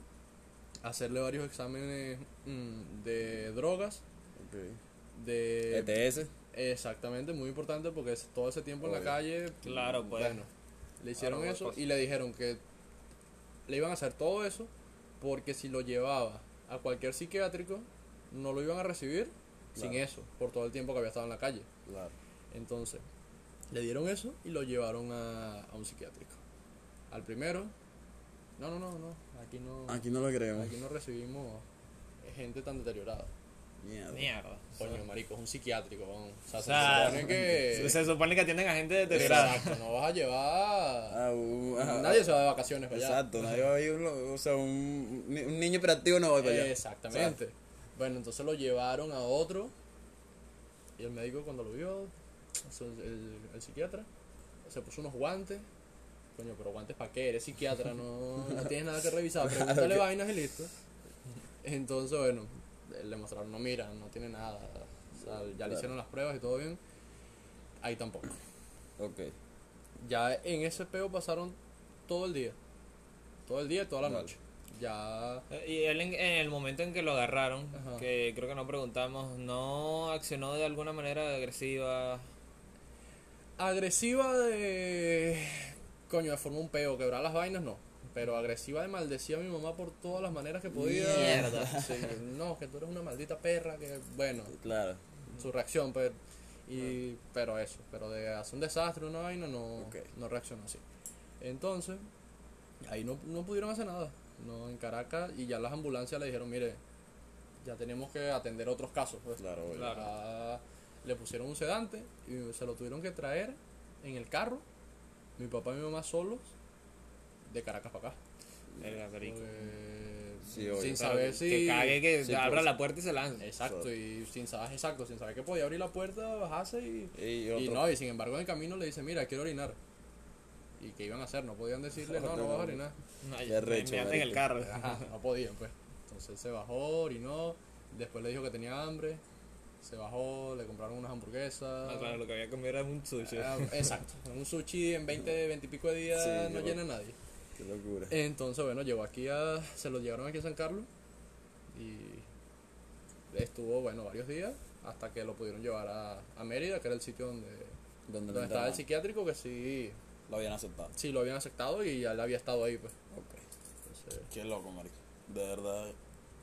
C: a hacerle varios exámenes mm, de drogas,
A: Ok.
C: de...
A: ETS.
C: Exactamente, muy importante porque es- todo ese tiempo en la calle...
B: Claro, pues.
C: Bueno, le hicieron
B: Claro,
C: eso
B: pues.
C: y le dijeron que le iban a hacer todo eso porque si lo llevaba a cualquier psiquiátrico no lo iban a recibir sin eso, por todo el tiempo que había estado en la calle.
A: Claro.
C: Entonces, le dieron eso y lo llevaron a, a un psiquiátrico. Al primero, no, no, no, no, aquí no,
A: Aquí no lo creemos.
C: aquí no recibimos gente tan deteriorada.
A: Mierda.
B: Mierda.
C: Coño, marico, es un psiquiátrico, vamos. O sea,
B: O sea,
C: se supone que...
B: Se supone que atienden a gente deteriorada.
C: Exacto, no vas a llevar...
A: Ah, uh, ajá.
C: Nadie se va de vacaciones para allá.
A: Exacto, nadie va a ir, o sea, un, un niño operativo no va para allá.
C: Exactamente. Bueno, entonces lo llevaron a otro. Y el médico cuando lo vio, o el, el psiquiatra, se puso unos guantes. Coño, pero guantes para qué? Eres psiquiatra, no, no tienes nada que revisar. Pregúntale vainas y listo. Entonces, bueno, le mostraron, no mira, no tiene nada. O sea, ya le hicieron las pruebas y todo bien. Ahí tampoco.
A: Ok.
C: Ya en ese peo pasaron todo el día. Todo el día y toda la
A: Vale.
C: noche. Ya
B: Eh, Y él en, en el momento en que lo agarraron,
C: Ajá.
B: que creo que no preguntamos, no accionó de alguna manera agresiva.
C: Agresiva de. Coño, de forma un peo, quebrar las vainas no. Pero agresiva de maldecía a mi mamá por todas las maneras que podía.
B: Mierda.
C: Sí, no, que tú eres una maldita perra, que bueno,
A: Claro.
C: su reacción, pues. Y, pero eso, pero de hacer un desastre, una vaina, no, no reaccionó así. Entonces, ahí no, no pudieron hacer nada. No, en Caracas, y ya las ambulancias le dijeron, mire, ya tenemos que atender otros casos. Pues.
A: Claro.
B: Claro.
C: Le pusieron un sedante y se lo tuvieron que traer en el carro, mi papá y mi mamá solos, de Caracas para acá. Porque
A: Sí, obvio.
C: sin saber si...
B: Que cague, que
A: Sí,
B: abra
A: pues.
B: la puerta y se lance.
C: Exacto, y sin saber, exacto, sin saber que podía abrir la puerta, bajarse y...
A: Y,
C: no, y sin embargo en el camino le dice, mira, quiero orinar. ¿Y qué iban a hacer? No podían decirle, no, no vas a orinar.
B: Me anda en el carro.
C: Ajá, no podían, pues. Entonces se bajó, orinó, después le dijo que tenía hambre, se bajó, le compraron unas hamburguesas.
B: Ah, claro, lo que había comido era un sushi.
C: Ah, exacto, un sushi en 20, 20 y pico de días
A: Sí,
C: no llena a nadie.
A: Qué locura.
C: Entonces, bueno, llegó aquí a. Se lo llevaron aquí a San Carlos. Y. Estuvo, bueno, varios días. Hasta que lo pudieron llevar a, a Mérida, que era el sitio donde,
A: ¿Dónde,
C: donde estaba el psiquiátrico, que sí.
A: Lo habían aceptado.
C: Sí, lo habían aceptado y ya él había estado ahí, pues.
A: Ok.
C: Entonces,
A: Qué loco, marico. De verdad,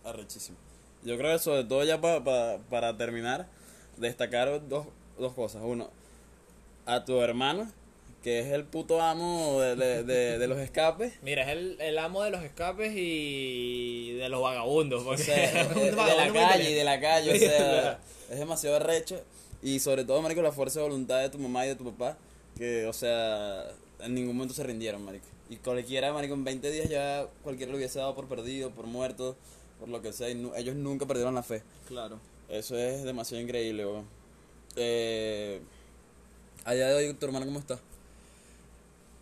A: arrechísimo. Yo creo que sobre todo ya pa- pa- para terminar, destacar dos, dos cosas. Uno, a tu hermano, que es el puto amo de, de- de- de los escapes.
B: Mira, es el, el amo de los escapes y de los vagabundos.
A: O sea, de, la calle y de la calle, o sea, es demasiado arrecho. Y sobre todo, marico, la fuerza de voluntad de tu mamá y de tu papá, que, o sea, en ningún momento se rindieron, marico. Y cualquiera, marico, en 20 días ya cualquiera lo hubiese dado por perdido, por muerto, por lo que sea, y nu- ellos nunca perdieron la fe.
B: Claro.
A: Eso es demasiado increíble, weón. Eh, a día de hoy, tu hermano, ¿cómo está?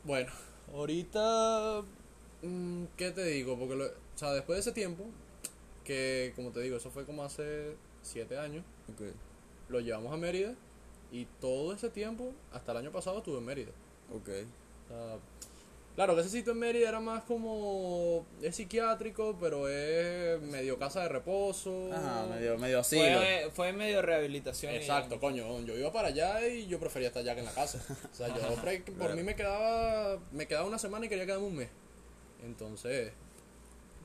C: Bueno, ahorita, mm, ¿qué te digo? Porque, lo- o sea, después de ese tiempo, que como te digo, eso fue como hace siete años,
A: Ok,
C: lo llevamos a Mérida y todo ese tiempo, hasta el año pasado, estuve en Mérida.
A: ok.
C: O sea, claro que ese sitio en Mérida era más como, es psiquiátrico, pero es medio casa de reposo.
A: Ajá, medio, medio asilo.
B: Fue, fue medio rehabilitación. y-
C: Exacto, coño, yo iba para allá y yo prefería estar allá que en la casa. O sea, yo pre- por
A: Claro.
C: mí me quedaba me quedaba una semana y quería quedarme un mes. Entonces,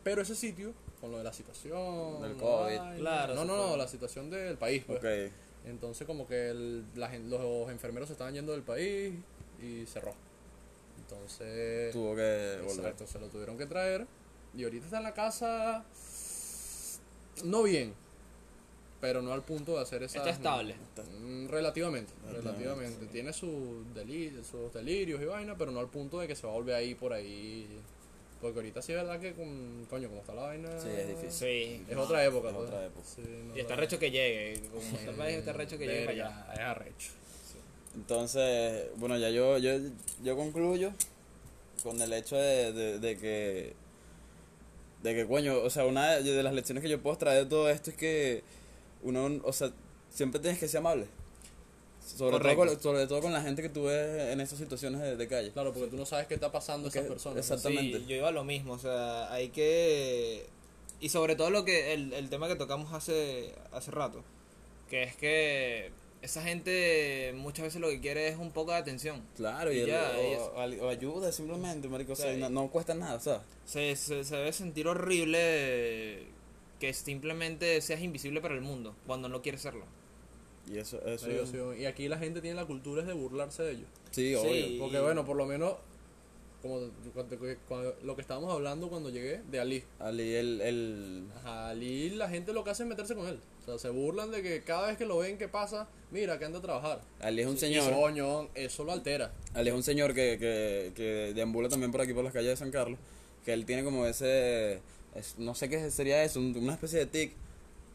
C: pero ese sitio con lo de la situación,
A: Del COVID.
B: Claro,
C: no, no, no, la situación del país, pues.
A: Ok,
C: Entonces como que el- la los enfermeros se estaban yendo del país y cerró. Entonces,
A: tuvo que volver.
C: Exacto, se lo tuvieron que traer. Y ahorita está en la casa. No bien. Pero no al punto de hacer esa.
B: Está estable.
C: Relativamente,
A: Relativamente, sí.
C: Tiene sus delirios, sus delirios y vaina, pero no al punto de que se va a volver ahí por ahí. Porque ahorita sí es verdad que, con, coño, como está la vaina.
A: Sí, es difícil.
B: Sí.
C: Es otra época,
A: Es
C: pues.
A: otra época.
C: Sí, no
B: Y está recho que llegue. Como está el país, está recho que llegue para allá.
C: Es arrecho.
A: Entonces, bueno, ya yo, yo, yo concluyo con el hecho de, de, de que, de que, coño, o sea, una de, de las lecciones que yo puedo traer de todo esto es que uno, o sea, siempre tienes que ser amable. Sobre todo, con, sobre todo con la gente que tú ves en esas situaciones de, de calle.
C: Claro, porque tú no sabes qué está pasando a esas personas.
A: Exactamente.
B: Sí, yo iba a lo mismo, o sea, hay que... Y sobre todo lo que el, el tema que tocamos hace, hace rato, que es que esa gente muchas veces lo que quiere es un poco de atención.
A: Claro, y,
B: Y
A: el-
B: ya,
A: o, ayuda simplemente, marico, o sea,
B: Sí.
A: no, no cuesta nada, ¿sabes?
B: Se, se, se debe sentir horrible que simplemente seas invisible para el mundo cuando no quieres serlo.
A: Y eso, eso,
C: sí, Y aquí la gente tiene la cultura es de burlarse de ellos.
A: sí,
B: Sí.
A: obvio.
C: Porque bueno, por lo menos, como cuando- cuando- lo que estábamos hablando cuando llegué de Ali.
A: Ali, el, el,
C: Ajá, Ali la gente lo que hace es meterse con él. Sea, se burlan de que cada vez que lo ven, ¿qué pasa? Mira, que anda a trabajar.
A: Ali es un señor.
C: eso lo altera.
A: Ali es un señor que, que, que deambula también por aquí, por las calles de San Carlos. Que él tiene como ese. es- no sé qué sería eso, un- una especie de tic.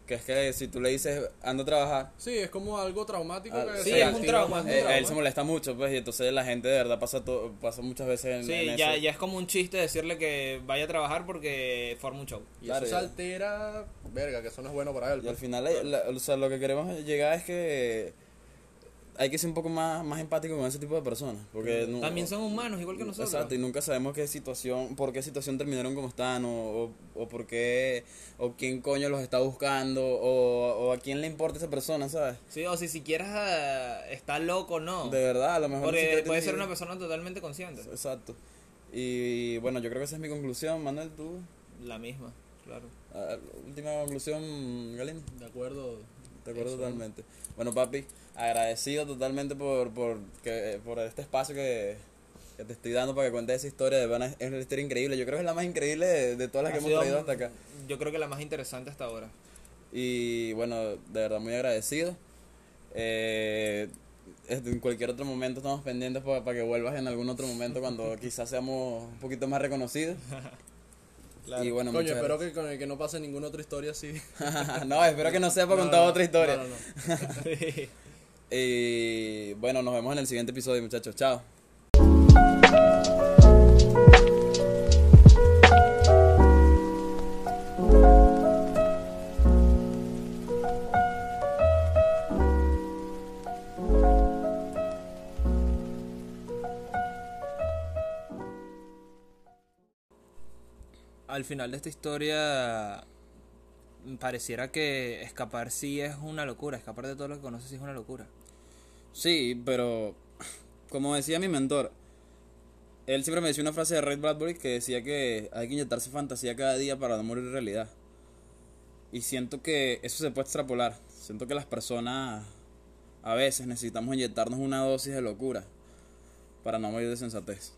A: Que es que si tú le dices anda a trabajar,
C: Sí, es como algo traumático
A: Ah,
C: que
A: sí, es un
B: trauma, es
C: de
A: eh,
B: trauma.
A: él se molesta mucho, pues, y entonces la gente de verdad pasa, to- pasa muchas veces en,
B: Sí,
A: en
B: ya,
A: eso.
B: ya es como un chiste decirle que vaya a trabajar porque forma un show.
C: Y
A: Claro,
C: eso se altera, verga, que eso no es bueno para él.
A: Y al
C: pues.
A: final, la- la- o sea, lo que queremos llegar es que hay que ser un poco más, más empático con ese tipo de personas. Porque
B: También son humanos, igual que nosotros.
A: Exacto, y nunca sabemos qué situación, por qué situación terminaron como están, o, o, o por qué, o quién coño los está buscando, o, o a quién le importa esa persona, ¿sabes?
B: Sí, o si siquiera eh, está loco o no.
A: De verdad, a lo mejor
B: Porque puede ser una persona totalmente consciente.
A: Exacto. Y bueno, yo creo que esa es mi conclusión, Manuel, tú.
B: La misma, claro.
A: Ah, última conclusión, Galindo.
C: De acuerdo.
A: Te acuerdo
C: Eso.
A: totalmente. Bueno, papi, agradecido totalmente por, por, que, por este espacio que, que te estoy dando para que cuentes esa historia. De verdad, es una historia increíble. Yo creo que es la más increíble de, de todas las
B: Ha
A: que hemos traído hasta acá.
B: Yo creo que la más interesante hasta ahora.
A: Y bueno, de verdad muy agradecido. Eh, este, en cualquier otro momento estamos pendientes para que vuelvas en algún otro momento cuando quizás seamos un poquito más reconocidos. Y bueno,
C: Coño, espero que con el que no pase ninguna otra historia así.
A: no, espero que no sea para
C: No,
A: contar
C: no,
A: otra historia.
C: no, no, no.
A: Y bueno, nos vemos en el siguiente episodio, muchachos. Chao.
B: Al final de esta historia pareciera que escapar sí es una locura, escapar de todo lo que conoces sí es una locura.
A: Sí, pero como decía mi mentor, él siempre me decía una frase de Ray Bradbury que decía que hay que inyectarse fantasía cada día para no morir realidad. Y siento que eso se puede extrapolar. Siento que las personas a veces necesitamos inyectarnos una dosis de locura para no morir de sensatez.